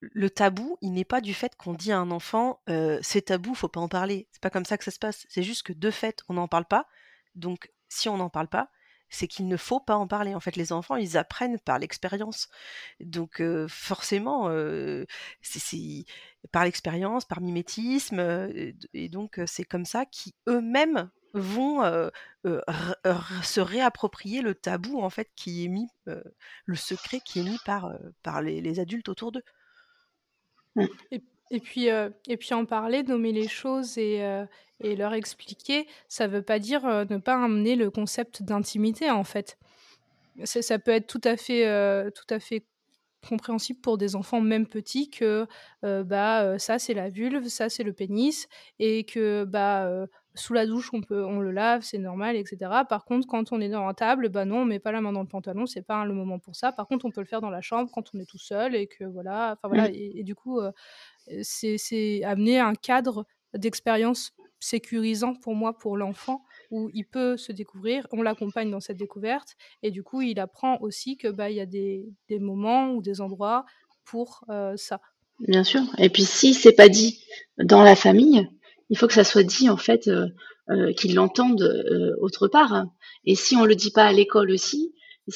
le tabou, il n'est pas du fait qu'on dit à un enfant c'est tabou, faut pas en parler. C'est pas comme ça que ça se passe. C'est juste que de fait, on n'en parle pas. Donc, si on n'en parle pas, c'est qu'il ne faut pas en parler. En fait, les enfants, ils apprennent par l'expérience. Donc, forcément, c'est par l'expérience, par mimétisme, et donc c'est comme ça qu'eux-mêmes vont se réapproprier le tabou en fait qui est mis, le secret qui est mis par, par les adultes autour d'eux. Et, puis, et puis en parler, nommer les choses et, et leur expliquer, ça ne veut pas dire ne pas amener le concept d'intimité en fait. Ça peut être tout à fait, tout à fait compréhensible pour des enfants même petits que bah ça c'est la vulve, ça c'est le pénis et que bah sous la douche, on, peut, on le lave, c'est normal, etc. Par contre, quand on est dans la table, bah non, on met pas la main dans le pantalon, c'est pas le moment pour ça. Par contre, on peut le faire dans la chambre quand on est tout seul et que voilà. Enfin voilà. Mmh. Et, du coup, euh, c'est amener un cadre d'expérience sécurisant pour moi, pour l'enfant, où il peut se découvrir, on l'accompagne dans cette découverte, et du coup, il apprend aussi que bah il y a des, des, moments ou des endroits pour euh, ça. Bien sûr. Et puis si c'est pas dit dans la famille, il faut que ça soit dit en fait, euh, euh, qu'ils l'entendent euh, autre part. Et si on le dit pas à l'école aussi,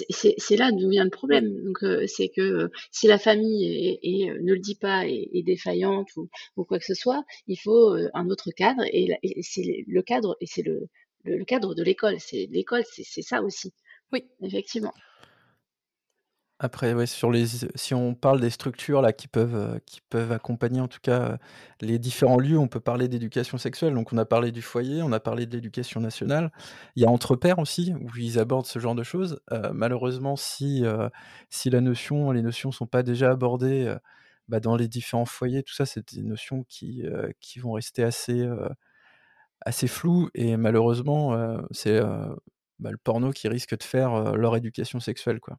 c'est là d'où vient le problème. Donc c'est que si la famille ne le dit pas et est défaillante ou, quoi que ce soit, il faut un autre cadre. Et, c'est le cadre et c'est le, le, cadre de l'école. C'est l'école, c'est ça aussi. Oui, effectivement. Après, si on parle des structures là qui peuvent, euh, qui peuvent accompagner en tout cas euh, les différents lieux, on peut parler d'éducation sexuelle. Donc on a parlé du foyer, on a parlé de l'éducation nationale. Il y a entre pairs aussi où ils abordent ce genre de choses. Euh, malheureusement, si si la notion, les notions sont pas déjà abordées bah, dans les différents foyers, tout ça, c'est des notions qui qui vont rester assez assez floues et malheureusement, c'est bah, le porno qui risque de faire leur éducation sexuelle, quoi.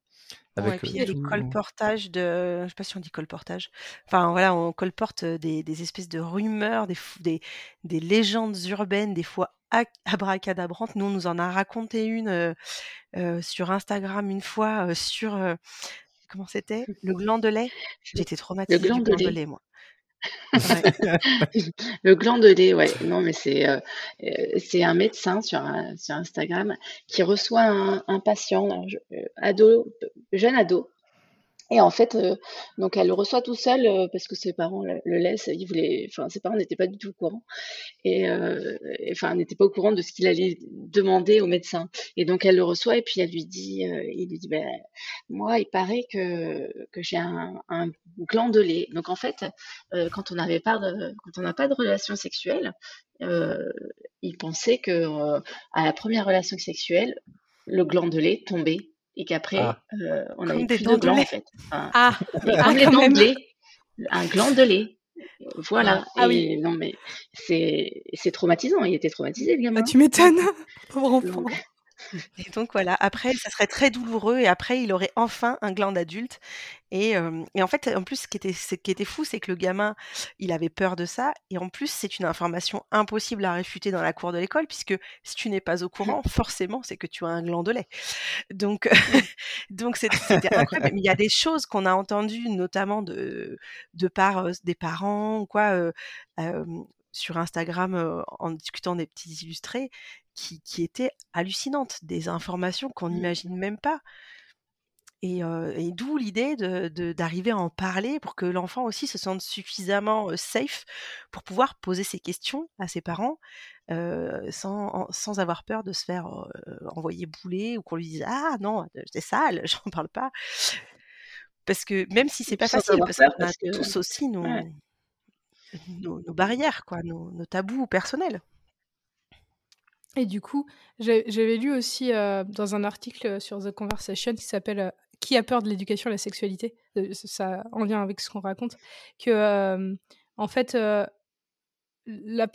Avec, puis il y a les colportages de, je sais pas si on dit colportage. Enfin voilà, on colporte des, des espèces de rumeurs, des, des, des légendes urbaines, des fois abracadabrantes. Nous, on nous en a raconté une sur Instagram une fois sur comment c'était? Le gland de lait. J'étais traumatisée le gland du de gland lait. de lait, moi. le gland de lait, ouais. Non, mais c'est euh, euh, un médecin sur, Instagram qui reçoit un, un patient, je- euh, ado, jeune ado, et en fait, donc elle le reçoit tout seul parce que ses parents le, le laissent. Ils voulaient, enfin, ses parents n'étaient pas du tout au courant et, enfin, n'étaient pas au courant de ce qu'il allait demander au médecin. Et donc elle le reçoit et puis elle lui dit, il lui dit, ben moi, il paraît que que j'ai un, un gland de lait. Donc en fait, quand on n'avait pas de, quand on n'a pas de relation sexuelle, il pensait que à la première relation sexuelle, le gland de lait tombait et qu'après, Ah. euh, on Comme avait des plus de gland en fait. Enfin, Ah, ah, comme les dents de lait, un gland de lait. Voilà. Ah et oui. non mais c'est c'est traumatisant. Il était traumatisé le Bah, gamin. tu m'étonnes, pauvre enfant. Donc, Et donc voilà, après, ça serait très douloureux et après, il aurait enfin un gland d'adulte. Et, euh, et en fait, en plus, ce qui était, ce qui était fou, c'est que le gamin, il avait peur de ça. Et en plus, c'est une information impossible à réfuter dans la cour de l'école, puisque si tu n'es pas au courant, forcément, c'est que tu as un gland de lait. Donc, donc c'était incroyable. Mais il y a des choses qu'on a entendues, notamment de, de euh, des parents quoi, euh, sur Instagram, euh, en discutant des petits illustrés, qui, qui étaient hallucinantes, des informations qu'on Mm. n'imagine même pas. Et, euh, et d'où l'idée de, de- d'arriver à en parler pour que l'enfant aussi se sente suffisamment euh, safe pour pouvoir poser ses questions à ses parents euh, sans, en- sans avoir peur de se faire euh, envoyer bouler ou qu'on lui dise ah non c'est sale j'en parle pas parce que même si c'est pas sans facile parce qu'on a que tous aussi nos, ouais. Nos, barrières quoi nos, tabous personnels. Et du coup, j'avais lu aussi euh, dans un article sur The Conversation qui s'appelle euh, Qui a peur de l'éducation et la sexualité? Euh, Ça en lien avec ce qu'on raconte, que en fait, la-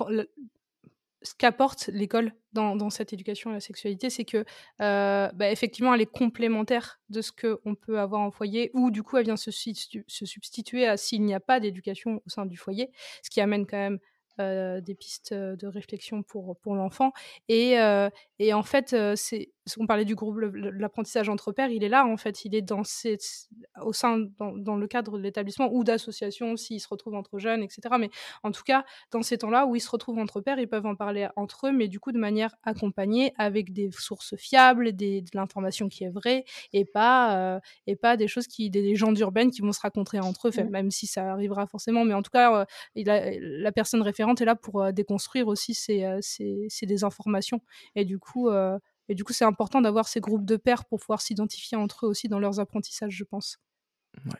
ce qu'apporte l'école dans, cette éducation à la sexualité, c'est que euh, bah, effectivement, elle est complémentaire de ce qu'on peut avoir en foyer, ou du coup, elle vient se, substitu- se substituer à s'il n'y a pas d'éducation au sein du foyer, ce qui amène quand même euh, des pistes de réflexion pour, l'enfant. Et, euh, et en fait, euh, on parlait du groupe, l'apprentissage entre pairs, il est là, en fait, il est dans ces, au sein, dans, dans le cadre de l'établissement ou d'associations s'ils se retrouvent entre jeunes, etc. Mais en tout cas, dans ces temps-là où ils se retrouvent entre pairs, ils peuvent en parler entre eux, mais du coup de manière accompagnée, avec des sources fiables, des, de l'information qui est vraie, et pas, euh, et pas des choses qui, des légendes urbaines qui vont se raconter entre eux, Mmh. même si ça arrivera forcément, mais en tout cas, euh, il a, la personne référente est là pour euh, déconstruire aussi ces, ces, ces désinformations. Et du coup, et du coup, c'est important d'avoir ces groupes de pairs pour pouvoir s'identifier entre eux aussi dans leurs apprentissages, je pense. Ouais.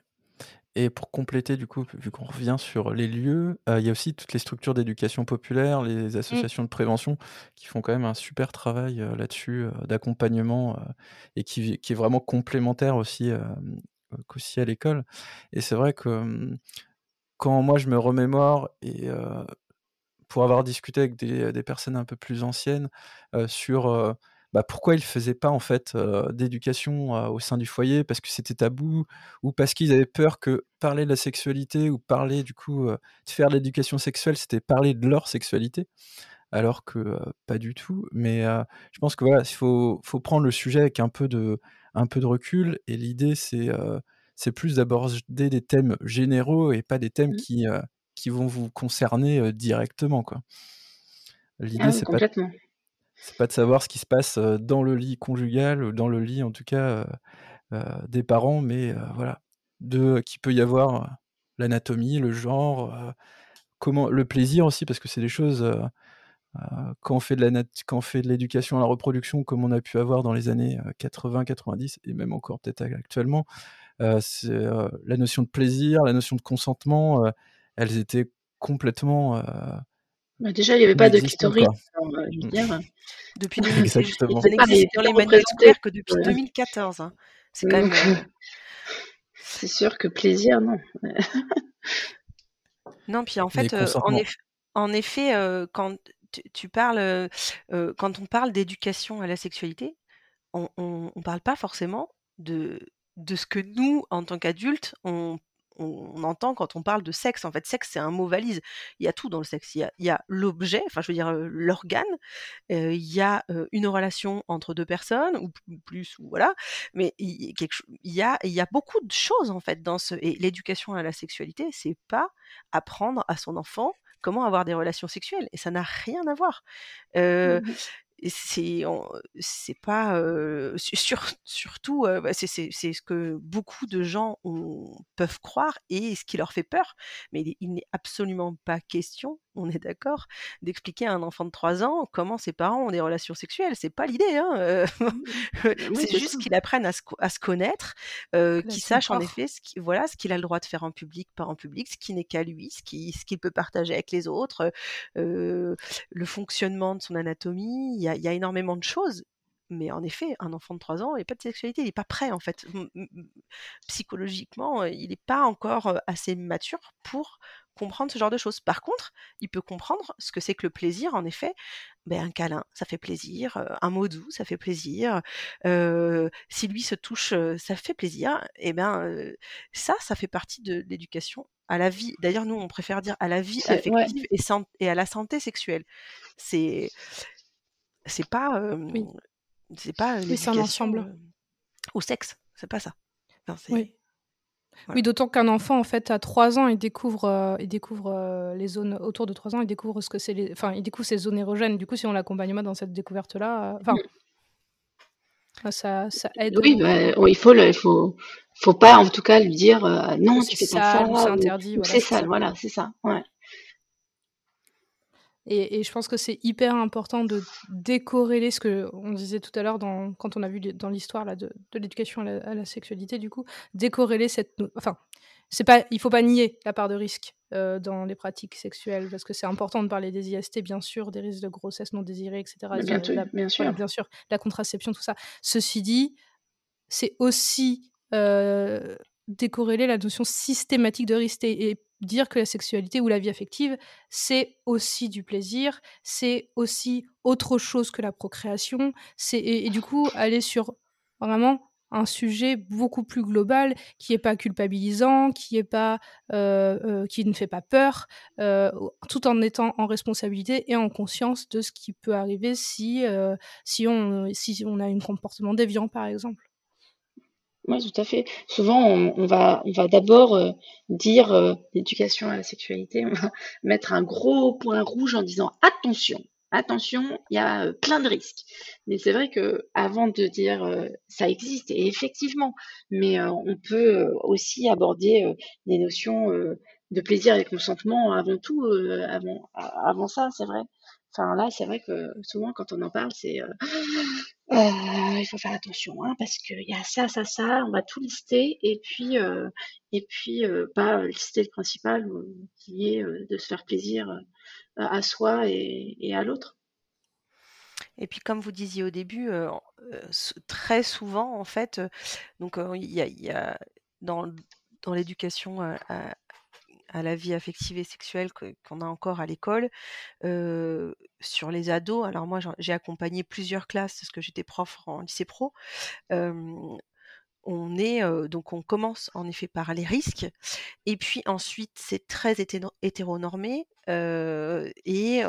Et pour compléter, du coup, vu qu'on revient sur les lieux, euh, il y a aussi toutes les structures d'éducation populaire, les Mmh. associations de prévention qui font quand même un super travail euh, là-dessus, euh, d'accompagnement, et qui, qui est vraiment complémentaire aussi qu'aussi à l'école. Et c'est vrai que hum, quand moi je me remémore et pour avoir discuté avec des, des personnes un peu plus anciennes sur bah, pourquoi ils faisaient pas en fait euh, d'éducation euh, au sein du foyer? Parce que c'était tabou? Ou parce qu'ils avaient peur que parler de la sexualité ou parler du coup euh, de faire de l'éducation sexuelle c'était parler de leur sexualité? Alors que pas du tout mais je pense que voilà il faut, faut prendre le sujet avec un peu de un peu de recul et l'idée c'est c'est plus d'aborder des thèmes généraux et pas des thèmes Mmh. qui qui vont vous concerner directement quoi. L'idée Ah oui, c'est pas. C'est pas de savoir ce qui se passe dans le lit conjugal ou dans le lit en tout cas des parents, mais voilà, de qu'il peut y avoir l'anatomie, le genre, comment le plaisir aussi parce que c'est des choses quand on fait de l'éducation à la reproduction comme on a pu avoir dans les années 80-90 et même encore peut-être actuellement, la notion de plaisir, la notion de consentement, elles étaient complètement Bah, déjà, il n'y avait pas de alors, euh, je veux Mm. dire, depuis 2000 Exactement. ça c'est pas, il n'existe était dans les manuels scolaires que depuis Euh, 2014 hein. c'est quand même euh, c'est sûr que plaisir, non. Non, puis en fait, euh, en, consentements. eff- en effet, euh, quand tu, tu parles, quand on parle d'éducation à la sexualité, on ne parle pas forcément de, de ce que nous, en tant qu'adultes, on on, entend quand on parle de sexe. En fait, sexe, c'est un mot valise. Il y a tout dans le sexe. Il y a, l'objet, enfin, je veux dire, l'organe. il y a une relation entre deux personnes, ou plus, ou voilà. Mais il, y, a, il y a beaucoup de choses, en fait, dans ce. Et l'éducation à la sexualité, c'est pas apprendre à son enfant comment avoir des relations sexuelles. Et ça n'a rien à voir. Mmh c'est c'est pas surtout bah, c'est ce que beaucoup de gens peuvent croire et ce qui leur fait peur. Mais il n'est absolument pas question on est d'accord, d'expliquer à un enfant de 3 ans comment ses parents ont des relations sexuelles. C'est pas l'idée. Hein euh, c'est juste qu'il apprenne à se, à se connaître, euh, qu'il sache en effet ce qu'il voilà, ce qu'il a le droit de faire en public, pas en public, ce qui n'est qu'à lui, ce qu'il ce qu'il peut partager avec les autres, euh, le fonctionnement de son anatomie. Il y a, il y a énormément de choses mais en effet, un enfant de 3 ans, il n'a pas de sexualité, il n'est pas prêt en fait. Psychologiquement, il n'est pas encore assez mature pour comprendre ce genre de choses. Par contre, il peut comprendre ce que c'est que le plaisir, en effet. Ben, un câlin, ça fait plaisir. Euh, un mot doux, ça fait plaisir. Euh, si lui se touche, euh, ça fait plaisir. Et eh ben ça, ça fait partie de l'éducation à la vie. D'ailleurs, nous, on préfère dire à la vie affective et, et, à la santé sexuelle. C'est c'est pas oui. C'est pas oui, c'est un ensemble au sexe. C'est pas ça. oui. Oui, d'autant qu'un enfant, en fait, à 3 ans, il découvre, euh, il découvre euh, les zones autour de 3 ans, il découvre ce que c'est les... Enfin, il découvre ces zones érogènes. Du coup, si on l'accompagne pas dans cette découverte-là, euh, enfin, ça, ça aide. Oui, bah, il faut, il faut, faut pas, en tout cas, lui dire non, tu fais pas ça, c'est interdit. c'est ça, voilà, c'est ça. Ouais. Et, je pense que c'est hyper important de décorréler ce que on disait tout à l'heure quand on a vu dans l'histoire là de, l'éducation à, la sexualité du coup décorréler cette enfin c'est pas il faut pas nier la part de risque euh, dans les pratiques sexuelles parce que c'est important de parler des IST bien sûr des risques de grossesse non désirée etc bien, sûr. bien sûr la contraception tout ça ceci dit c'est aussi euh, décorréler la notion systématique de risque et dire que la sexualité ou la vie affective, c'est aussi du plaisir, c'est aussi autre chose que la procréation, et, du coup aller sur vraiment un sujet beaucoup plus global qui est pas culpabilisant, qui est pas euh, euh, qui ne fait pas peur, euh, tout en étant en responsabilité et en conscience de ce qui peut arriver si si on si on a un comportement déviant par exemple. Oui, tout à fait. Souvent, on, va, d'abord euh, dire euh, l'éducation à la sexualité, on va mettre un gros point rouge en disant attention, attention, il y a euh, plein de risques. Mais c'est vrai que avant de dire ça existe, et effectivement, mais on peut aussi aborder des notions de plaisir et consentement avant tout, avant ça, c'est vrai. Enfin là, c'est vrai que souvent quand on en parle, c'est il faut faire attention hein, parce qu'il y a ça, ça, ça, on va tout lister et puis euh, et puis euh, pas lister le principal qui est de se faire plaisir à soi et, à l'autre. Et puis comme vous disiez au début, très souvent en fait, donc il y, y, a dans, dans l'éducation à, à la vie affective et sexuelle qu'on a encore à l'école. sur les ados, alors moi j'ai accompagné plusieurs classes parce que j'étais prof en lycée pro on est donc on commence en effet par les risques et puis ensuite c'est très hétéronormé et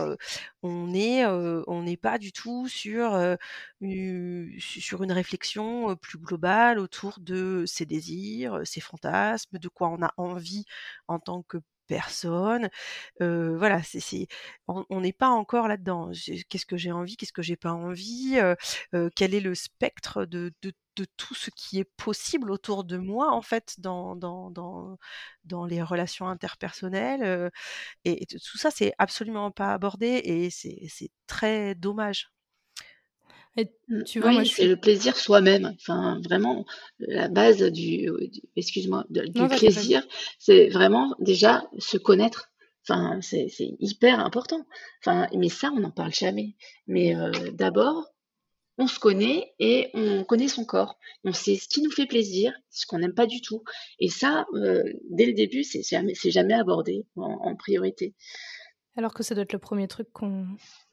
on est on n'est pas du tout sur sur une réflexion plus globale autour de ses désirs, ses fantasmes, de quoi on a envie en tant que personne. voilà, on n'est pas encore là-dedans. Qu'est-ce que j'ai envie, qu'est-ce que j'ai pas envie, quel est le spectre de, de, tout ce qui est possible autour de moi, en fait, dans, dans, dans, dans les relations interpersonnelles. et, tout ça, c'est absolument pas abordé et c'est très dommage. Mmh, tu vois, c'est le plaisir soi-même. Enfin, vraiment, la base du, excuse-moi, du plaisir, c'est vraiment déjà se connaître. Enfin, c'est hyper important. Enfin, mais ça, on n'en parle jamais. Mais euh, d'abord, on se connaît et on connaît son corps. On sait ce qui nous fait plaisir, ce qu'on n'aime pas du tout. Et ça, euh, dès le début, c'est jamais, jamais abordé en, en priorité. Alors que ça doit être le premier truc qu'on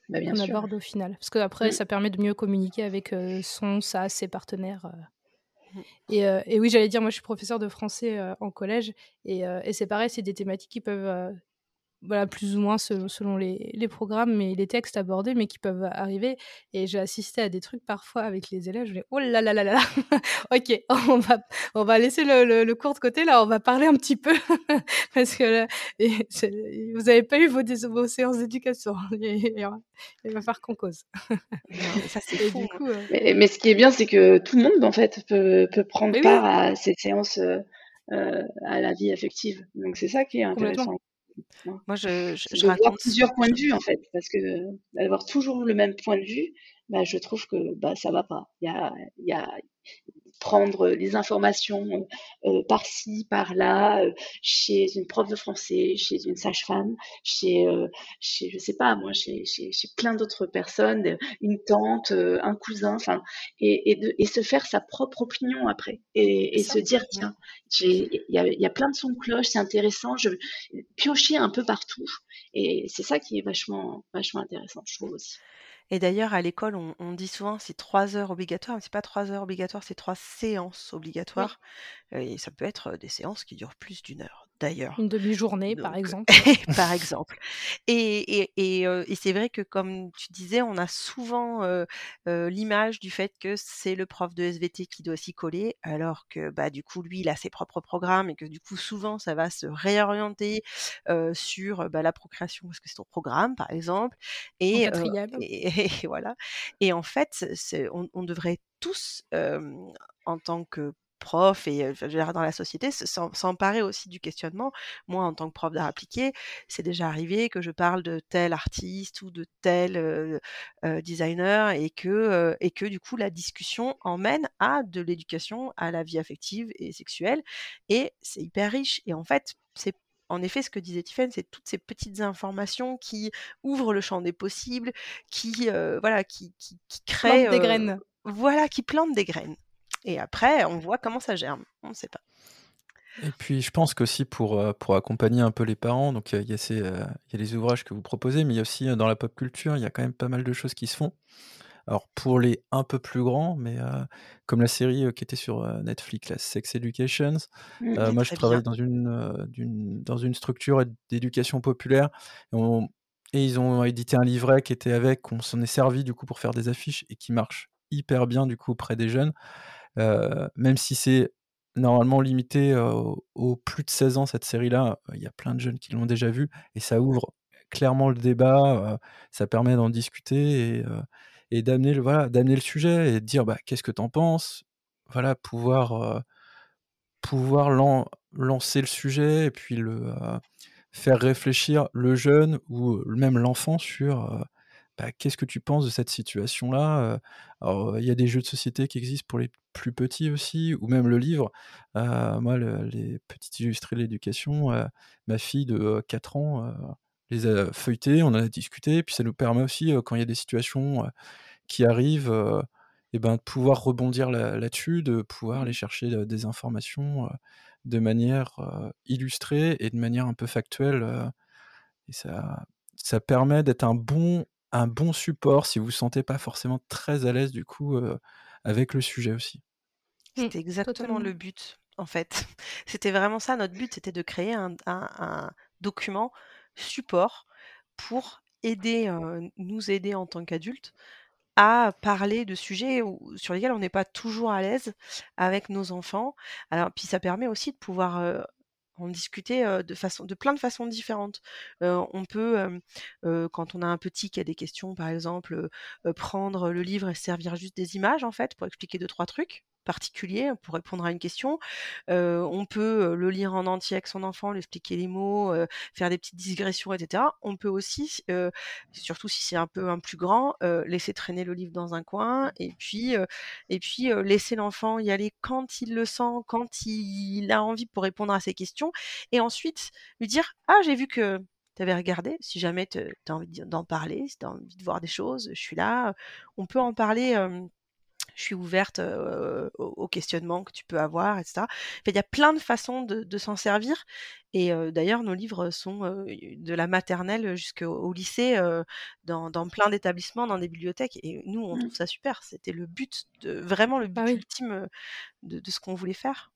bah, qu'on aborde au final. Parce qu'après, Mm. ça permet de mieux communiquer avec euh, son, sa, ses partenaires. euh. Mm. Et, euh, et oui, j'allais dire, moi, je suis professeur de français euh, en collège. Et, euh, et c'est pareil, c'est des thématiques qui peuvent, voilà, plus ou moins selon, selon les, les programmes, mais les textes abordés, mais qui peuvent arriver. Et j'ai assisté à des trucs parfois avec les élèves. Je vais, oh là là là là là, ok, on va, on va laisser le, le, le cours de côté, là, on va parler un petit peu. Parce que là, et vous n'avez pas eu vos, vos séances d'éducation. Et- et- Il va falloir qu'on cause. Mais ça, c'est Et fou. du coup, Mais, mais ce qui est bien, c'est que tout le monde, en fait, peut, peut prendre mais oui, part à ces séances euh, euh, à la vie affective. Donc c'est ça qui est complètement. intéressant. Moi, je, je, je plusieurs points de vue, en fait, parce que d'avoir toujours le même point de vue, bah, je trouve que bah, ça va pas. Il y a, il y a prendre les informations euh, par-ci, par-là, euh, chez une prof de français, chez une sage-femme, chez, euh, chez, je sais pas, moi, chez, chez, chez plein d'autres personnes, euh, une tante, euh, un cousin, enfin, et, et, de, et se faire sa propre opinion après, et, se dire, tiens, j'ai- il y a, il y a plein de sons de cloche, c'est intéressant, je piocher un peu partout, et c'est ça qui est vachement, vachement intéressant, je trouve aussi. Et d'ailleurs, à l'école, on, on dit souvent c'est trois heures obligatoires, mais c'est pas trois heures obligatoires, c'est trois séances obligatoires. Euh, Et ça peut être des séances qui durent plus d'une heure, d'ailleurs. une demi-journée, par exemple. par exemple. Et, et, et, euh, et c'est vrai que, comme tu disais, on a souvent euh, euh, l'image du fait que c'est le prof de SVT qui doit s'y coller, alors que bah, du coup, lui, il a ses propres programmes et que du coup, souvent, ça va se réorienter sur bah, la procréation parce que c'est ton programme, par exemple. Et, voilà. Et en fait, on, on devrait tous, en tant que prof et dans la société s'emparer aussi du questionnement. Moi, en tant que prof d'art appliqué, c'est déjà arrivé que je parle de tel artiste ou de tel euh, euh, designer et que, euh, et que du coup la discussion emmène à de l'éducation à la vie affective et sexuelle et c'est hyper riche. Et en fait, c'est en effet, ce que disait Tiffen, c'est toutes ces petites informations qui ouvrent le champ des possibles, qui voilà, qui, qui, qui créent, des graines. voilà, qui plantent des graines. Et après, on voit comment ça germe. On ne sait pas. Et puis, je pense qu'aussi pour, euh, pour accompagner un peu les parents, donc euh, il y, a ces, euh, il y a les ouvrages que vous proposez, mais il y a aussi dans la pop culture, il y a quand même pas mal de choses qui se font. Alors, pour les un peu plus grands, mais euh, comme la série euh, qui était sur euh, Netflix, la Sex Education, Mm. euh, moi je travaille bien. dans une, dans une structure d'éducation populaire et, on- et ils ont édité un livret qui était avec, on s'en est servi du coup pour faire des affiches et qui marche hyper bien du coup auprès des jeunes, même si c'est normalement limité euh, aux plus de 16 ans cette série-là, euh, il y a plein de jeunes qui l'ont déjà vu et ça ouvre clairement le débat, euh, ça permet d'en discuter et, euh, et d'amener le, voilà, le sujet et de dire bah, qu'est-ce que t'en penses, voilà, pouvoir, euh, pouvoir lan- lancer le sujet et puis le euh, faire réfléchir le jeune ou même l'enfant sur euh, bah, qu'est-ce que tu penses de cette situation-là. il y a des jeux de société qui existent pour les plus petits aussi, ou même le livre. Moi, le- les petits illustrés de l'éducation, ma fille de euh, 4 ans les a feuilletés, on en a discuté, puis ça nous permet aussi, quand il y a des situations qui arrivent, euh, eh ben, de pouvoir rebondir là- là-dessus, de pouvoir aller chercher des informations de manière illustrée et de manière un peu factuelle. et ça, ça permet d'être un bon, un bon support si vous vous sentez pas forcément très à l'aise du coup euh, avec le sujet aussi. Mm, C'était exactement totalement. le but, en fait. C'était vraiment ça, notre but, c'était de créer un, un- un document support pour aider, euh, nous aider en tant qu'adultes à parler de sujets où- sur lesquels on n'est pas toujours à l'aise avec nos enfants. Alors, puis ça permet aussi de pouvoir euh, en discuter de façon, de plein de façons différentes. On peut, quand on a un petit qui a des questions, par exemple, prendre le livre et se servir juste des images en fait pour expliquer deux trois trucs particuliers pour répondre à une question. Euh, on peut le lire en entier avec son enfant, lui expliquer les mots, euh, faire des petites digressions, etc. On peut aussi, euh, surtout si c'est un peu un plus grand, laisser traîner le livre dans un coin et puis et puis laisser l'enfant y aller quand il le sent, quand il a envie pour répondre à ses questions et ensuite lui dire ah j'ai vu que tu avais regardé, si jamais tu as envie d'en parler, si tu as envie de voir des choses, je suis là. On peut en parler je suis ouverte aux, questionnements que tu peux avoir, etc. il y a plein de façons de, s'en servir. Et d'ailleurs, nos livres sont de la maternelle jusqu'au lycée, dans, plein d'établissements, dans des bibliothèques. Et nous, on mmh. trouve ça super. C'était le but, de, vraiment le but ah ultime de, de ce qu'on voulait faire.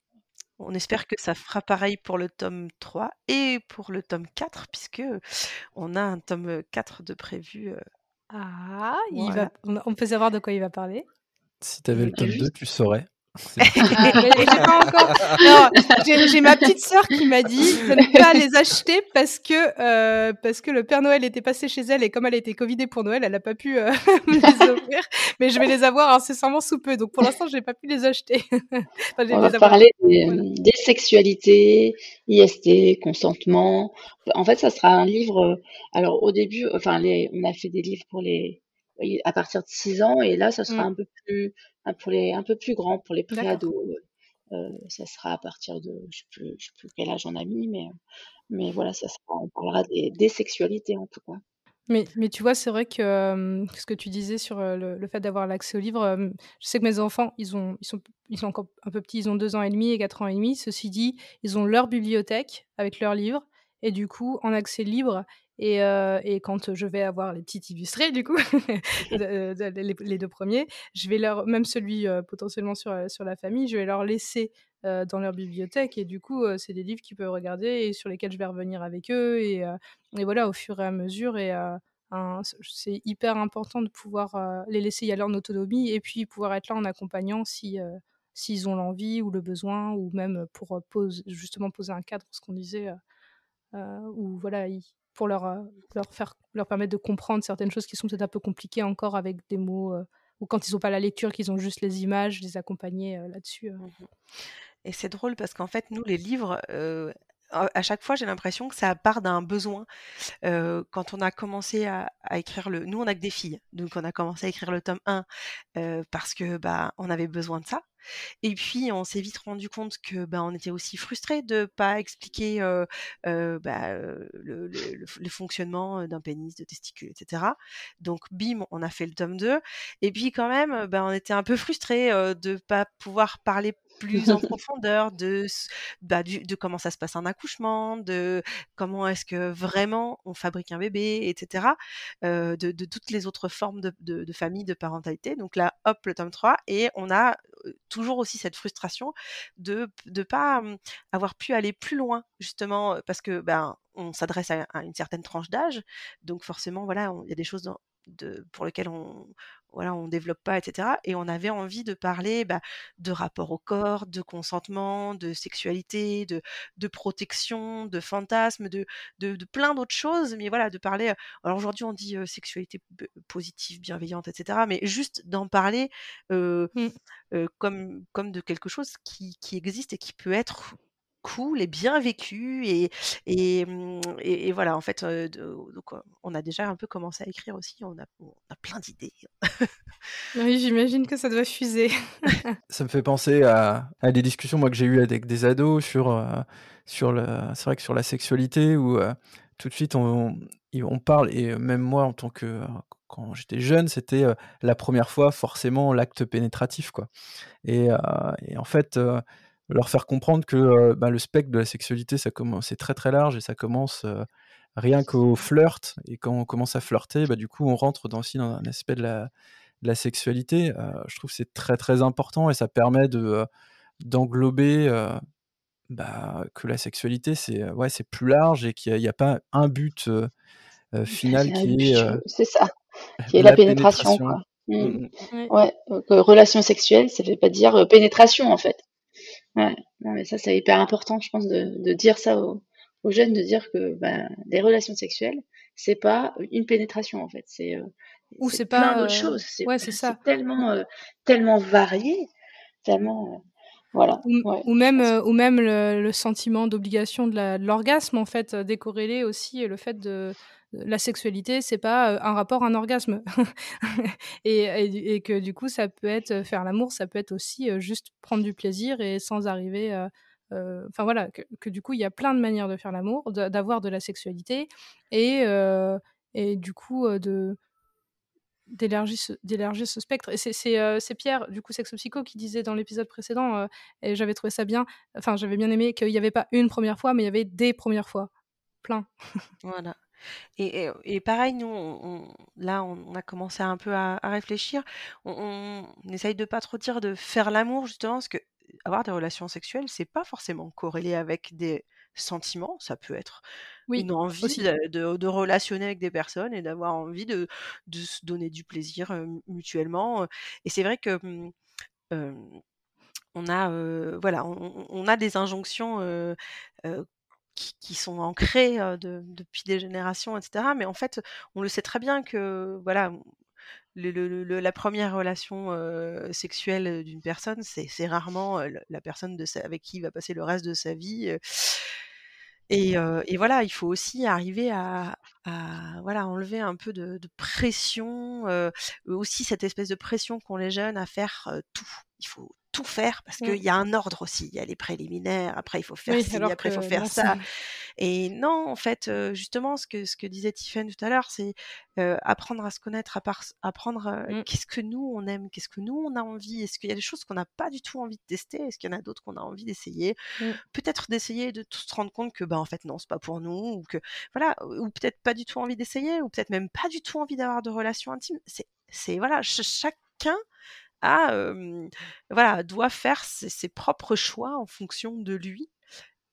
On espère que ça fera pareil pour le tome 3 et pour le tome 4, puisque on a un tome 4 de prévu. Ah, il va... on peut savoir de quoi il va parler? Si tu avais le tome 2, tu saurais. j'ai ma petite sœur qui m'a dit de ne pas les acheter parce que euh, parce que le Père Noël était passé chez elle et comme elle était covidée pour Noël, elle n'a pas pu euh, me les offrir. Mais je vais les avoir incessamment sous peu. Donc pour l'instant, je n'ai pas pu les acheter. On va parler des, sexualités, IST, consentement. En fait, ça sera un livre. Alors au début, enfin, les, on a fait des livres pour les à partir de 6 ans et là, ça sera mmh. un peu plus pour les un peu plus grands, pour les préados, euh, ça sera à partir de, je sais plus, sais plus quel âge on a mis, mais, mais voilà, ça sera, on parlera des, sexualités en tout cas. Mais, mais tu vois, c'est vrai que ce que tu disais sur le, fait d'avoir l'accès aux livres, je sais que mes enfants, ils, ont, ils, sont, ils sont encore un peu petits, ils ont deux ans et demi et quatre ans et demi. Ceci dit, ils ont leur bibliothèque avec leurs livres et du coup, en accès libre, et, euh, et, quand je vais avoir les petits illustrés, du coup, les, deux premiers, je vais leur, même celui euh, potentiellement sur, sur la famille, je vais leur laisser euh, dans leur bibliothèque. Et du coup, c'est des livres qu'ils peuvent regarder et sur lesquels je vais revenir avec eux. Et, et voilà, au fur et à mesure. Et c'est hyper important de pouvoir les laisser y aller en autonomie et puis pouvoir être là en accompagnant si s'ils ont l'envie ou le besoin ou même pour pose, justement poser un cadre, ce qu'on disait, où voilà, pour leur, euh, leur, faire, leur permettre de comprendre certaines choses qui sont peut-être un peu compliquées encore avec des mots, euh, ou quand ils n'ont pas la lecture, qu'ils ont juste les images, les accompagner euh, là-dessus. Mmh Et c'est drôle parce qu'en fait, nous, les livres, à chaque fois, j'ai l'impression que ça part d'un besoin. quand on a commencé à, écrire le, nous, on a que des filles, donc on a commencé à écrire le tome 1 parce que bah, on avait besoin de ça. Et puis, on s'est vite rendu compte que bah, on était aussi frustré de pas expliquer bah, le, fonctionnement d'un pénis, de testicules, etc. Donc, bim, on a fait le tome 2. Et puis, quand même, bah, on était un peu frustré de pas pouvoir parler plus en profondeur de, bah, de comment ça se passe un accouchement, de comment est-ce que vraiment on fabrique un bébé, etc. de, de, toutes les autres formes de, de, de, famille, de parentalité. Donc là, hop, le tome 3, et on a toujours aussi cette frustration de ne pas mmh, avoir pu aller plus loin, justement, parce que ben, on s'adresse à, une certaine tranche d'âge, donc forcément, voilà, il y a des choses de, pour lesquelles on, voilà, on développe pas, etc. Et on avait envie de parler bah, de rapport au corps, de consentement, de sexualité, de, de protection, de fantasme, de, de, plein d'autres choses. Mais voilà, de parler. Alors aujourd'hui, on dit sexualité positive, bienveillante, etc. Mais juste d'en parler mmh. comme, comme de quelque chose qui, qui existe et qui peut être cool et bien vécu et, et, mmh, et, voilà en fait donc on a déjà un peu commencé à écrire aussi on a, on a plein d'idées oui j'imagine que ça doit fuser ça me fait penser à, à, des discussions moi que j'ai eues avec des ados sur sur le c'est vrai que sur la sexualité où tout de suite on, on, parle et même moi en tant que quand j'étais jeune, c'était la première fois forcément l'acte pénétratif, quoi. Et, et en fait, leur faire comprendre que bah, le spectre de la sexualité, ça commence, c'est très très large et ça commence rien qu'au flirt. Et quand on commence à flirter, bah, du coup, on rentre dans, aussi dans un aspect de la, de la sexualité. je trouve que c'est très très important et ça permet de d'englober bah, que la sexualité, c'est ouais, c'est plus large et qu'il n'y a, pas un but final qui est. c'est ça, qui est la, pénétration. Quoi. Mmh. Mmh, mmh. Ouais, relation sexuelle, ça ne veut pas dire pénétration en fait. Ouais, non, mais ça, c'est hyper important, je pense, de, de dire ça aux, aux, jeunes, de dire que ben, les relations sexuelles, c'est pas une pénétration, en fait. C'est euh, ou c'est pas d'autres euh, choses. C'est ouais, c'est ça. tellement, euh, tellement varié, tellement. Voilà. Ou, ou même, ou même le, le sentiment d'obligation de l'orgasme, en fait, décorrélé aussi le fait de, la sexualité, c'est pas un rapport, un orgasme. et, et, que du coup, ça peut être faire l'amour, ça peut être aussi juste prendre du plaisir et sans arriver. Enfin voilà, que, du coup, il y a plein de manières de faire l'amour, d'avoir de la sexualité et, et du coup, de d'élargir ce, ce spectre. Et c'est, c'est, Pierre, du coup, Sex Psycho, qui disait dans l'épisode précédent, et j'avais trouvé ça bien, enfin, j'avais bien aimé qu'il n'y avait pas une première fois, mais il y avait des premières fois. Plein. Voilà. Et, et, pareil, nous, on, là, on a commencé un peu à, réfléchir. On, on, essaye de pas trop dire de faire l'amour, justement, parce que avoir des relations sexuelles, c'est pas forcément corrélé avec des sentiments. Ça peut être une envie de, de, relationner avec des personnes et d'avoir envie de, de, se donner du plaisir mutuellement. Et c'est vrai que on a, voilà, on, a des injonctions qui, sont ancrées depuis des générations, etc. Mais en fait, on le sait très bien que voilà, la première relation sexuelle d'une personne, c'est rarement la personne de avec qui il va passer le reste de sa vie. Et, voilà, il faut aussi arriver à, voilà, enlever un peu de, pression, aussi cette espèce de pression qu'ont les jeunes à faire tout. Il faut tout faire parce qu'il y a un ordre aussi. Il y a les préliminaires, après il faut faire ci, après il faut faire ça. Et non, en fait, justement, ce que, ce que disait Tiffany tout à l'heure, c'est apprendre à se connaître, apprendre mmh. qu'est-ce que nous on aime, qu'est-ce que nous on a envie. Est-ce qu'il y a des choses qu'on n'a pas du tout envie de tester? Est-ce qu'il y en a d'autres qu'on a envie d'essayer? Mmh. Peut-être d'essayer de se rendre compte que, bah, en fait, non, c'est pas pour nous, ou que, voilà, ou peut-être pas du tout envie d'essayer, ou peut-être même pas du tout envie d'avoir de relations intimes. C'est, c'est voilà, chacun voilà, doit faire ses, propres choix en fonction de lui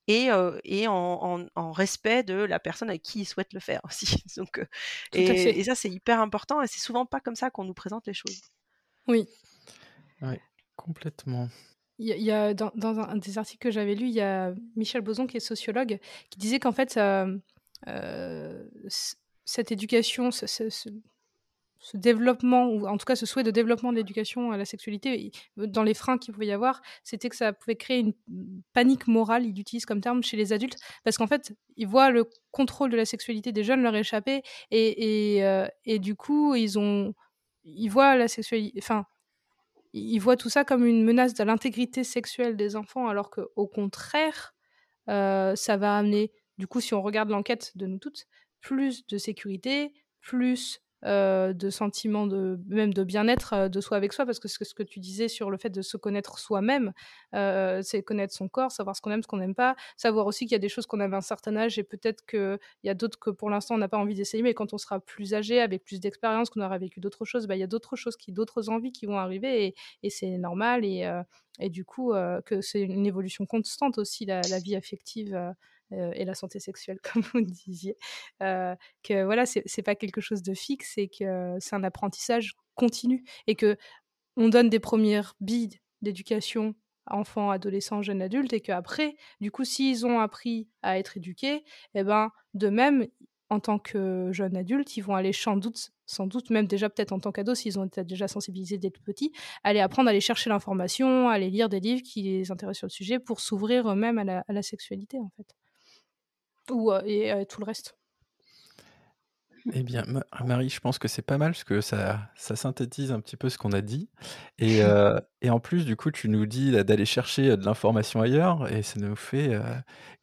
et, et en, respect de la personne avec qui il souhaite le faire aussi. Donc, et, ça, c'est hyper important et c'est souvent pas comme ça qu'on nous présente les choses. Oui. Oui, complètement. Il y a, dans, un des articles que j'avais lu, il y a Michel Boson, qui est sociologue, qui disait qu'en fait, cette éducation, ce développement, ou en tout cas ce souhait de développement de l'éducation à la sexualité, dans les freins qu'il pouvait y avoir, c'était que ça pouvait créer une panique morale, il utilise comme terme, chez les adultes, parce qu'en fait, ils voient le contrôle de la sexualité des jeunes leur échapper, et, et, euh, et du coup, ils, ont, ils voient la sexualité, enfin, ils voient tout ça comme une menace de l'intégrité sexuelle des enfants, alors qu'au contraire, euh, ça va amener, du coup, si on regarde l'enquête de nous toutes, plus de sécurité, plus euh, de sentiments de même de bien-être euh, de soi avec soi parce que ce, que tu disais sur le fait de se connaître soi-même euh, c'est connaître son corps savoir ce qu'on aime ce qu'on n'aime pas savoir aussi qu'il y a des choses qu'on à un certain âge et peut-être qu'il y a d'autres que pour l'instant on n'a pas envie d'essayer mais quand on sera plus âgé avec plus d'expérience qu'on aura vécu d'autres choses bah, il y a d'autres choses qui d'autres envies qui vont arriver et, c'est normal et, et du coup que c'est une évolution constante aussi la vie affective euh, et la santé sexuelle, comme vous disiez, euh, que voilà, c'est pas quelque chose de fixe et que c'est un apprentissage continu et que on donne des premières billes d'éducation à enfants, adolescents, jeunes adultes et qu'après, du coup, s'ils ont appris à être éduqués, eh ben, de même, en tant que jeunes adultes, ils vont aller sans doute, sans doute même déjà peut-être en tant qu'ados, s'ils ont été déjà sensibilisés dès le petit, aller apprendre à aller chercher l'information, aller lire des livres qui les intéressent sur le sujet pour s'ouvrir eux-mêmes à la, sexualité, en fait ou et tout le reste. Eh bien, Marie, je pense que c'est pas mal parce que ça, ça synthétise un petit peu ce qu'on a dit. Et, et, en plus, du coup, tu nous dis d'aller chercher de l'information ailleurs et ça nous fait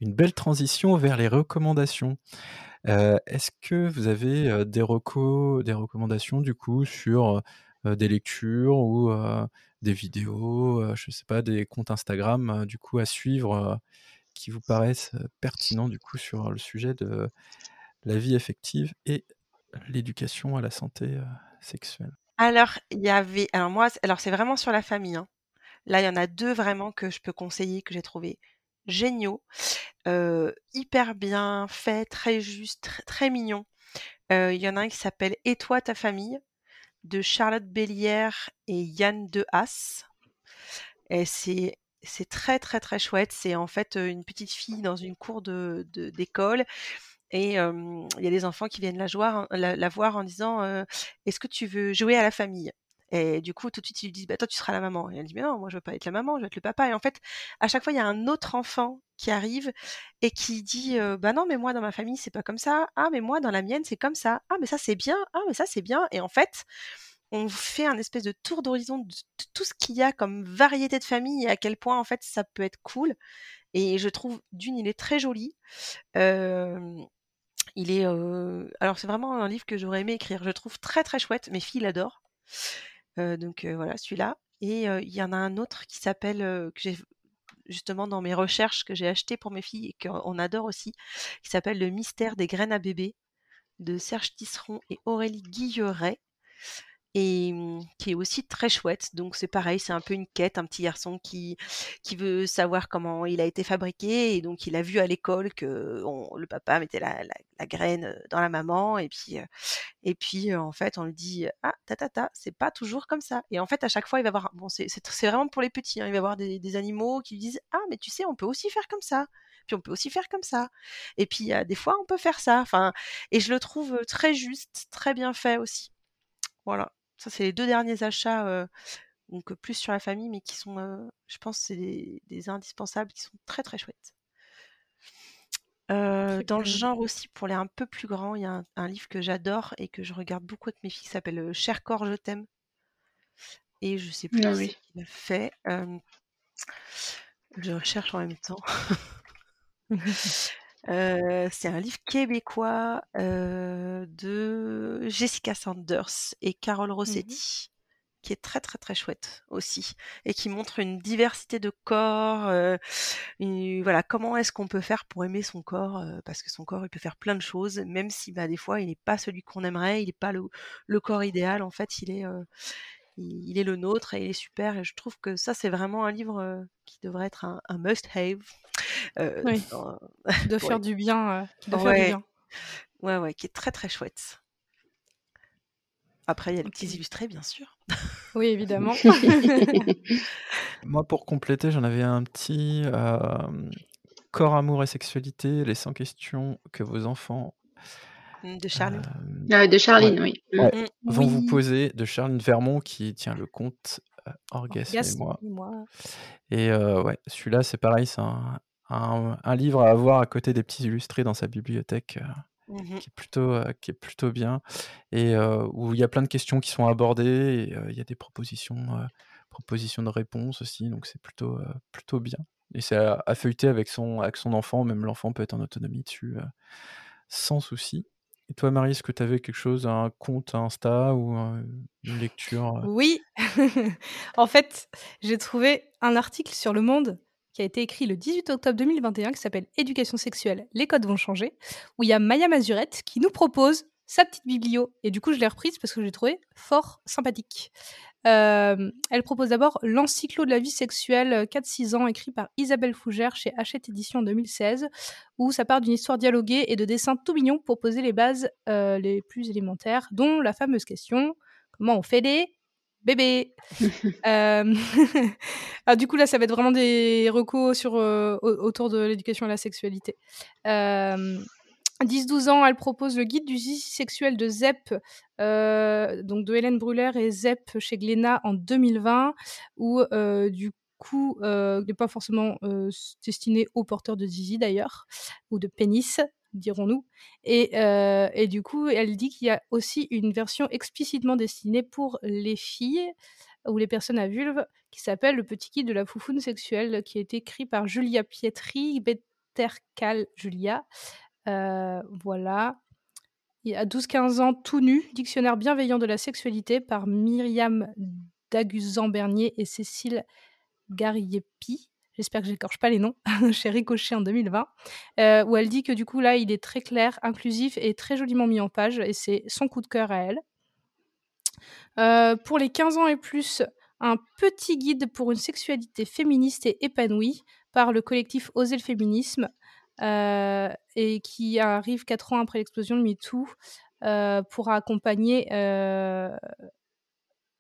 une belle transition vers les recommandations. Est-ce que vous avez des, recos, des recommandations du coup sur des lectures ou des vidéos, je sais pas, des comptes Instagram du coup à suivre qui vous paraissent pertinents du coup sur le sujet de la vie affective et l'éducation à la santé sexuelle? Alors, il y avait. Alors, moi, alors c'est vraiment sur la famille. Hein. Là, il y en a deux vraiment que je peux conseiller, que j'ai trouvé géniaux, hyper bien fait, très juste, très, mignon. Il y en a un qui s'appelle Et toi, ta famille de Charlotte Bélière et Yann De Haas. Et c'est c'est très très très chouette. C'est en fait une petite fille dans une cour d'école et il y a des enfants qui viennent la, voir en disant Est-ce que tu veux jouer à la famille? Et du coup, tout de suite, ils lui disent bah, Toi, tu seras la maman. Et elle dit Mais non, moi, je veux pas être la maman, je veux être le papa. Et en fait, à chaque fois, il y a un autre enfant qui arrive et qui dit Bah non, mais moi, dans ma famille, c'est pas comme ça. Ah, mais moi, dans la mienne, c'est comme ça. Ah, mais ça, c'est bien. Ah, mais ça, c'est bien. Et en fait, on fait un espèce de tour d'horizon de tout ce qu'il y a comme variété de famille et à quel point en fait ça peut être cool. Et je trouve d'une, il est très joli. Il est, alors c'est vraiment un livre que j'aurais aimé écrire. Je trouve très très chouette. Mes filles l'adorent. donc voilà, celui-là. Et il y en a un autre qui s'appelle justement dans mes recherches que j'ai acheté pour mes filles et qu'on adore aussi, qui s'appelle Le mystère des graines à bébé de Serge Tisseron et Aurélie Guilleret et mmh, qui est aussi très chouette. Donc c'est pareil, c'est un peu une quête, un petit garçon qui, qui veut savoir comment il a été fabriqué et donc il a vu à l'école que le papa mettait la, la, graine dans la maman et puis et puis en fait on lui dit ah ta ta ta c'est pas toujours comme ça et en fait à chaque fois il va voir bon c'est vraiment pour les petits hein, il va voir des, des animaux qui lui disent ah mais tu sais on peut aussi faire comme ça puis on peut aussi faire comme ça. Et puis des fois, on peut faire ça. Enfin, et je le trouve très juste, très bien fait aussi. Voilà. Ça, c'est les deux derniers achats, donc plus sur la famille, mais qui sont, je pense, c'est des, indispensables, qui sont très très chouettes. dans le genre aussi, pour les un peu plus grands, il y a un, livre que j'adore et que je regarde beaucoup avec mes filles, qui s'appelle Cher corps, je t'aime. Et je sais plus ah qui l'a fait. je recherche en même temps. c'est un livre québécois, de Jessica Sanders et Carole mmh Rossetti, qui est très, très, très chouette aussi et qui montre une diversité de corps, voilà, comment est-ce qu'on peut faire pour aimer son corps, parce que son corps, il peut faire plein de choses, même si, bah, des fois, il n'est pas celui qu'on aimerait, il n'est pas le corps idéal, en fait, il est, il est le nôtre et il est super et je trouve que ça, c'est vraiment un livre, qui devrait être un must have. Euh, de faire du bien, euh, de faire du bien. Ouais, ouais, qui est très très chouette. Après, il y a les petits illustrés, bien sûr. Oui, évidemment. Moi, pour compléter, j'en avais un petit euh, Corps, amour et sexualité, les 100 questions que vos enfants. Mmh, de Charline. Ah de Charline, oui. Mmh. Vont vous poser, de Charline Vermont, qui tient le compte Orgasme, et moi. Et ouais, celui-là, c'est pareil, c'est un, un, livre à avoir à côté des petits illustrés dans sa bibliothèque. Mmh qui, est plutôt, qui est plutôt bien et où il y a plein de questions qui sont abordées et il y a des propositions, propositions de réponses aussi donc c'est plutôt, plutôt bien et c'est à, feuilleter avec son, avec son enfant même l'enfant peut être en autonomie dessus sans souci et toi, Marie, est-ce que tu avais quelque chose, un compte Insta ou une lecture Oui, en fait, j'ai trouvé un article sur Le Monde qui a été écrit le 18 octobre 2021 qui s'appelle Éducation sexuelle, les codes vont changer, où il y a Maya Mazurette qui nous propose sa petite biblio. Et du coup, je l'ai reprise parce que je l'ai trouvée fort sympathique. Euh, elle propose d'abord L'Encyclo de la vie sexuelle 4-6 ans, écrit par Isabelle Fougère chez Hachette Édition en 2016, où ça part d'une histoire dialoguée et de dessins tout mignons pour poser les bases euh, les plus élémentaires, dont la fameuse question comment on fait des bébés? Euh, ah, Du coup, là, ça va être vraiment des recos sur, autour de l'éducation à la sexualité. 10-12 ans, elle propose le guide du zizi sexuel de ZEP, euh, donc de Hélène Brûler et ZEP chez Glénat en 2020, où euh, du coup, euh, n'est pas forcément euh, destiné aux porteurs de zizi d'ailleurs, ou de pénis, dirons-nous. Et, et, du coup, elle dit qu'il y a aussi une version explicitement destinée pour les filles ou les personnes à vulve, qui s'appelle Le petit guide de la foufoune sexuelle, qui est écrit par Julia Pietri, Bettercal Julia, euh, voilà. À 12-15 ans, tout nu, dictionnaire bienveillant de la sexualité par Myriam Daguzan-Bernier et Cécile Gariepi. J'espère que j'écorche pas les noms, chez Ricochet en 2020, euh, où elle dit que du coup là, il est très clair, inclusif et très joliment mis en page, et c'est son coup de cœur à elle. Euh, pour les 15 ans et plus, un petit guide pour une sexualité féministe et épanouie par le collectif Oser le féminisme, et qui arrive quatre ans après l'explosion de MeToo euh, pour accompagner euh,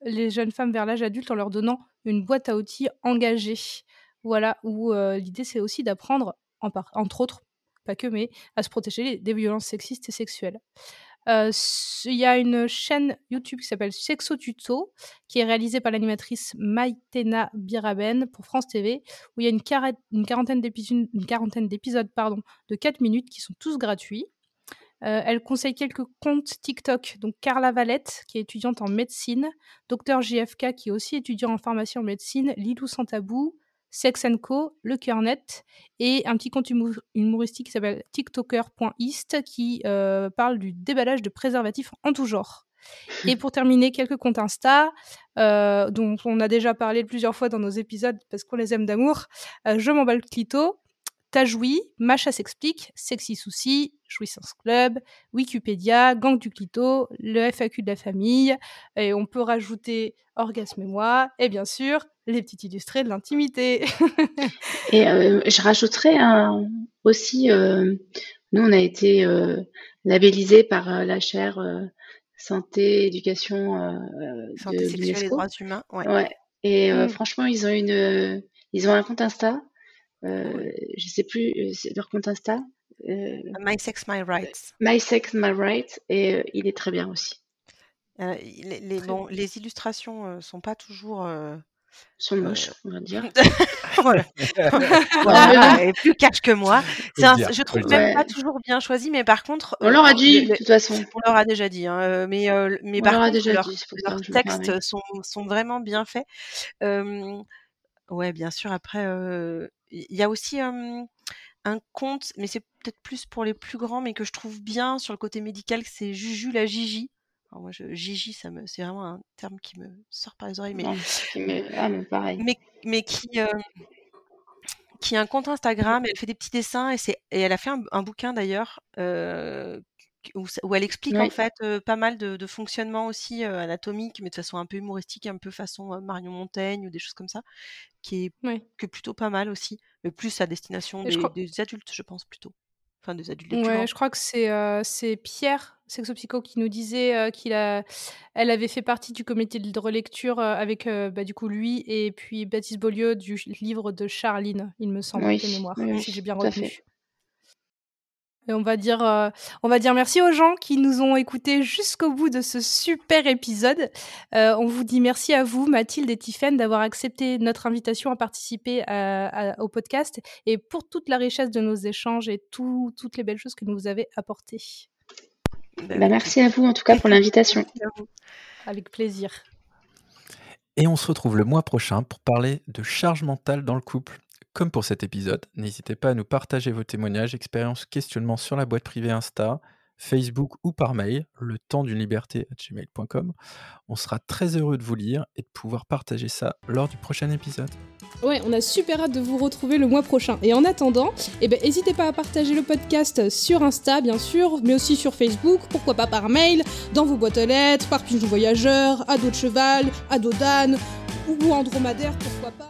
les jeunes femmes vers l'âge adulte en leur donnant une boîte à outils engagée. Voilà, où l'idée c'est aussi d'apprendre, entre autres, pas que, mais à se protéger des violences sexistes et sexuelles. Euh, il y a une chaîne YouTube qui s'appelle Sexo Tuto, qui est réalisée par l'animatrice Maïtena Biraben pour France TV, où il y a une, quarantaine d'épisodes de 4 minutes qui sont tous gratuits. Euh, elle conseille quelques comptes TikTok, donc Carla Valette, qui est étudiante en médecine, Docteur JFK, qui est aussi étudiant en pharmacie en médecine, Lilou Santabou, Sex Co, Le Cœur Net et un petit compte humoristique qui s'appelle tiktoker.east qui euh, parle du déballage de préservatifs en tout genre. Et pour terminer, quelques comptes Insta, euh, dont on a déjà parlé plusieurs fois dans nos épisodes parce qu'on les aime d'amour. Euh, je m'emballe clito, T'as joui, Macha s'explique, Sexy Souci, Jouissance Club, Wikipédia, Gang du Clito, le FAQ de la famille, et on peut rajouter Orgasme et moi, et bien sûr, les petits illustrés de l'intimité. et euh, je rajouterais un, aussi, euh, nous on a été euh, labellisés par la chaire santé, éducation santé de sexuelle et droits humains. Ouais. ouais. Et mm. franchement, ils ont une, ils ont un compte Insta euh, je sais plus, euh, leur compte Insta. Euh, My Sex, My Rights. My Sex, My Rights, et il est très bien aussi. les, les, bon, les illustrations sont pas toujours sont moches, on va dire. voilà. voilà. Et plus cash que moi. Un, je trouve même pas toujours bien choisi, mais par contre. On leur a dit, de toute façon. On leur a déjà dit. Hein, mais mais par contre, leurs textes sont, sont, vraiment bien faits. Euh, ouais, bien sûr. Après, il y a aussi un conte, mais c'est peut-être plus pour les plus grands, mais que je trouve bien sur le côté médical, c'est Juju la Gigi. Alors moi, je, Gigi, ça me, c'est vraiment un terme qui me sort par les oreilles, mais, ah, pareil. mais, mais qui, qui a un compte Instagram, elle fait des petits dessins et, c'est, et elle a fait un, bouquin d'ailleurs où, elle explique en fait pas mal de, fonctionnement aussi anatomique, mais de façon un peu humoristique, un peu façon Marion Montaigne ou des choses comme ça, qui est que plutôt pas mal aussi, mais plus à destination des, adultes, je pense plutôt. Enfin, des adultes. Ouais, je crois que c'est Pierre Sexopsycho qui nous disait qu'il a, elle avait fait partie du comité de relecture avec bah, du coup lui et puis Baptiste Beaulieu du livre de Charline, il me semble, de mémoire, si j'ai bien retenu. Et on va dire, euh, on va dire merci aux gens qui nous ont écoutés jusqu'au bout de ce super épisode. Euh, on vous dit merci à vous, Mathilde et Tiffaine, d'avoir accepté notre invitation à participer au podcast et pour toute la richesse de nos échanges et toutes les belles choses que nous vous avez apportées. Bah, merci à vous en tout cas pour l'invitation. Avec plaisir. Et on se retrouve le mois prochain pour parler de charge mentale dans le couple. Comme pour cet épisode, n'hésitez pas à nous partager vos témoignages, expériences, questionnements sur la boîte privée Insta, Facebook ou par mail, le temps d'une liberté à gmail.com. On sera très heureux de vous lire et de pouvoir partager ça lors du prochain épisode. Ouais, on a super hâte de vous retrouver le mois prochain. Et en attendant, eh ben, n'hésitez pas à partager le podcast sur Insta, bien sûr, mais aussi sur Facebook, pourquoi pas par mail, dans vos boîtes aux lettres, par pigeon voyageur, à dos de cheval, à dos d'âne ou dromadaire, pourquoi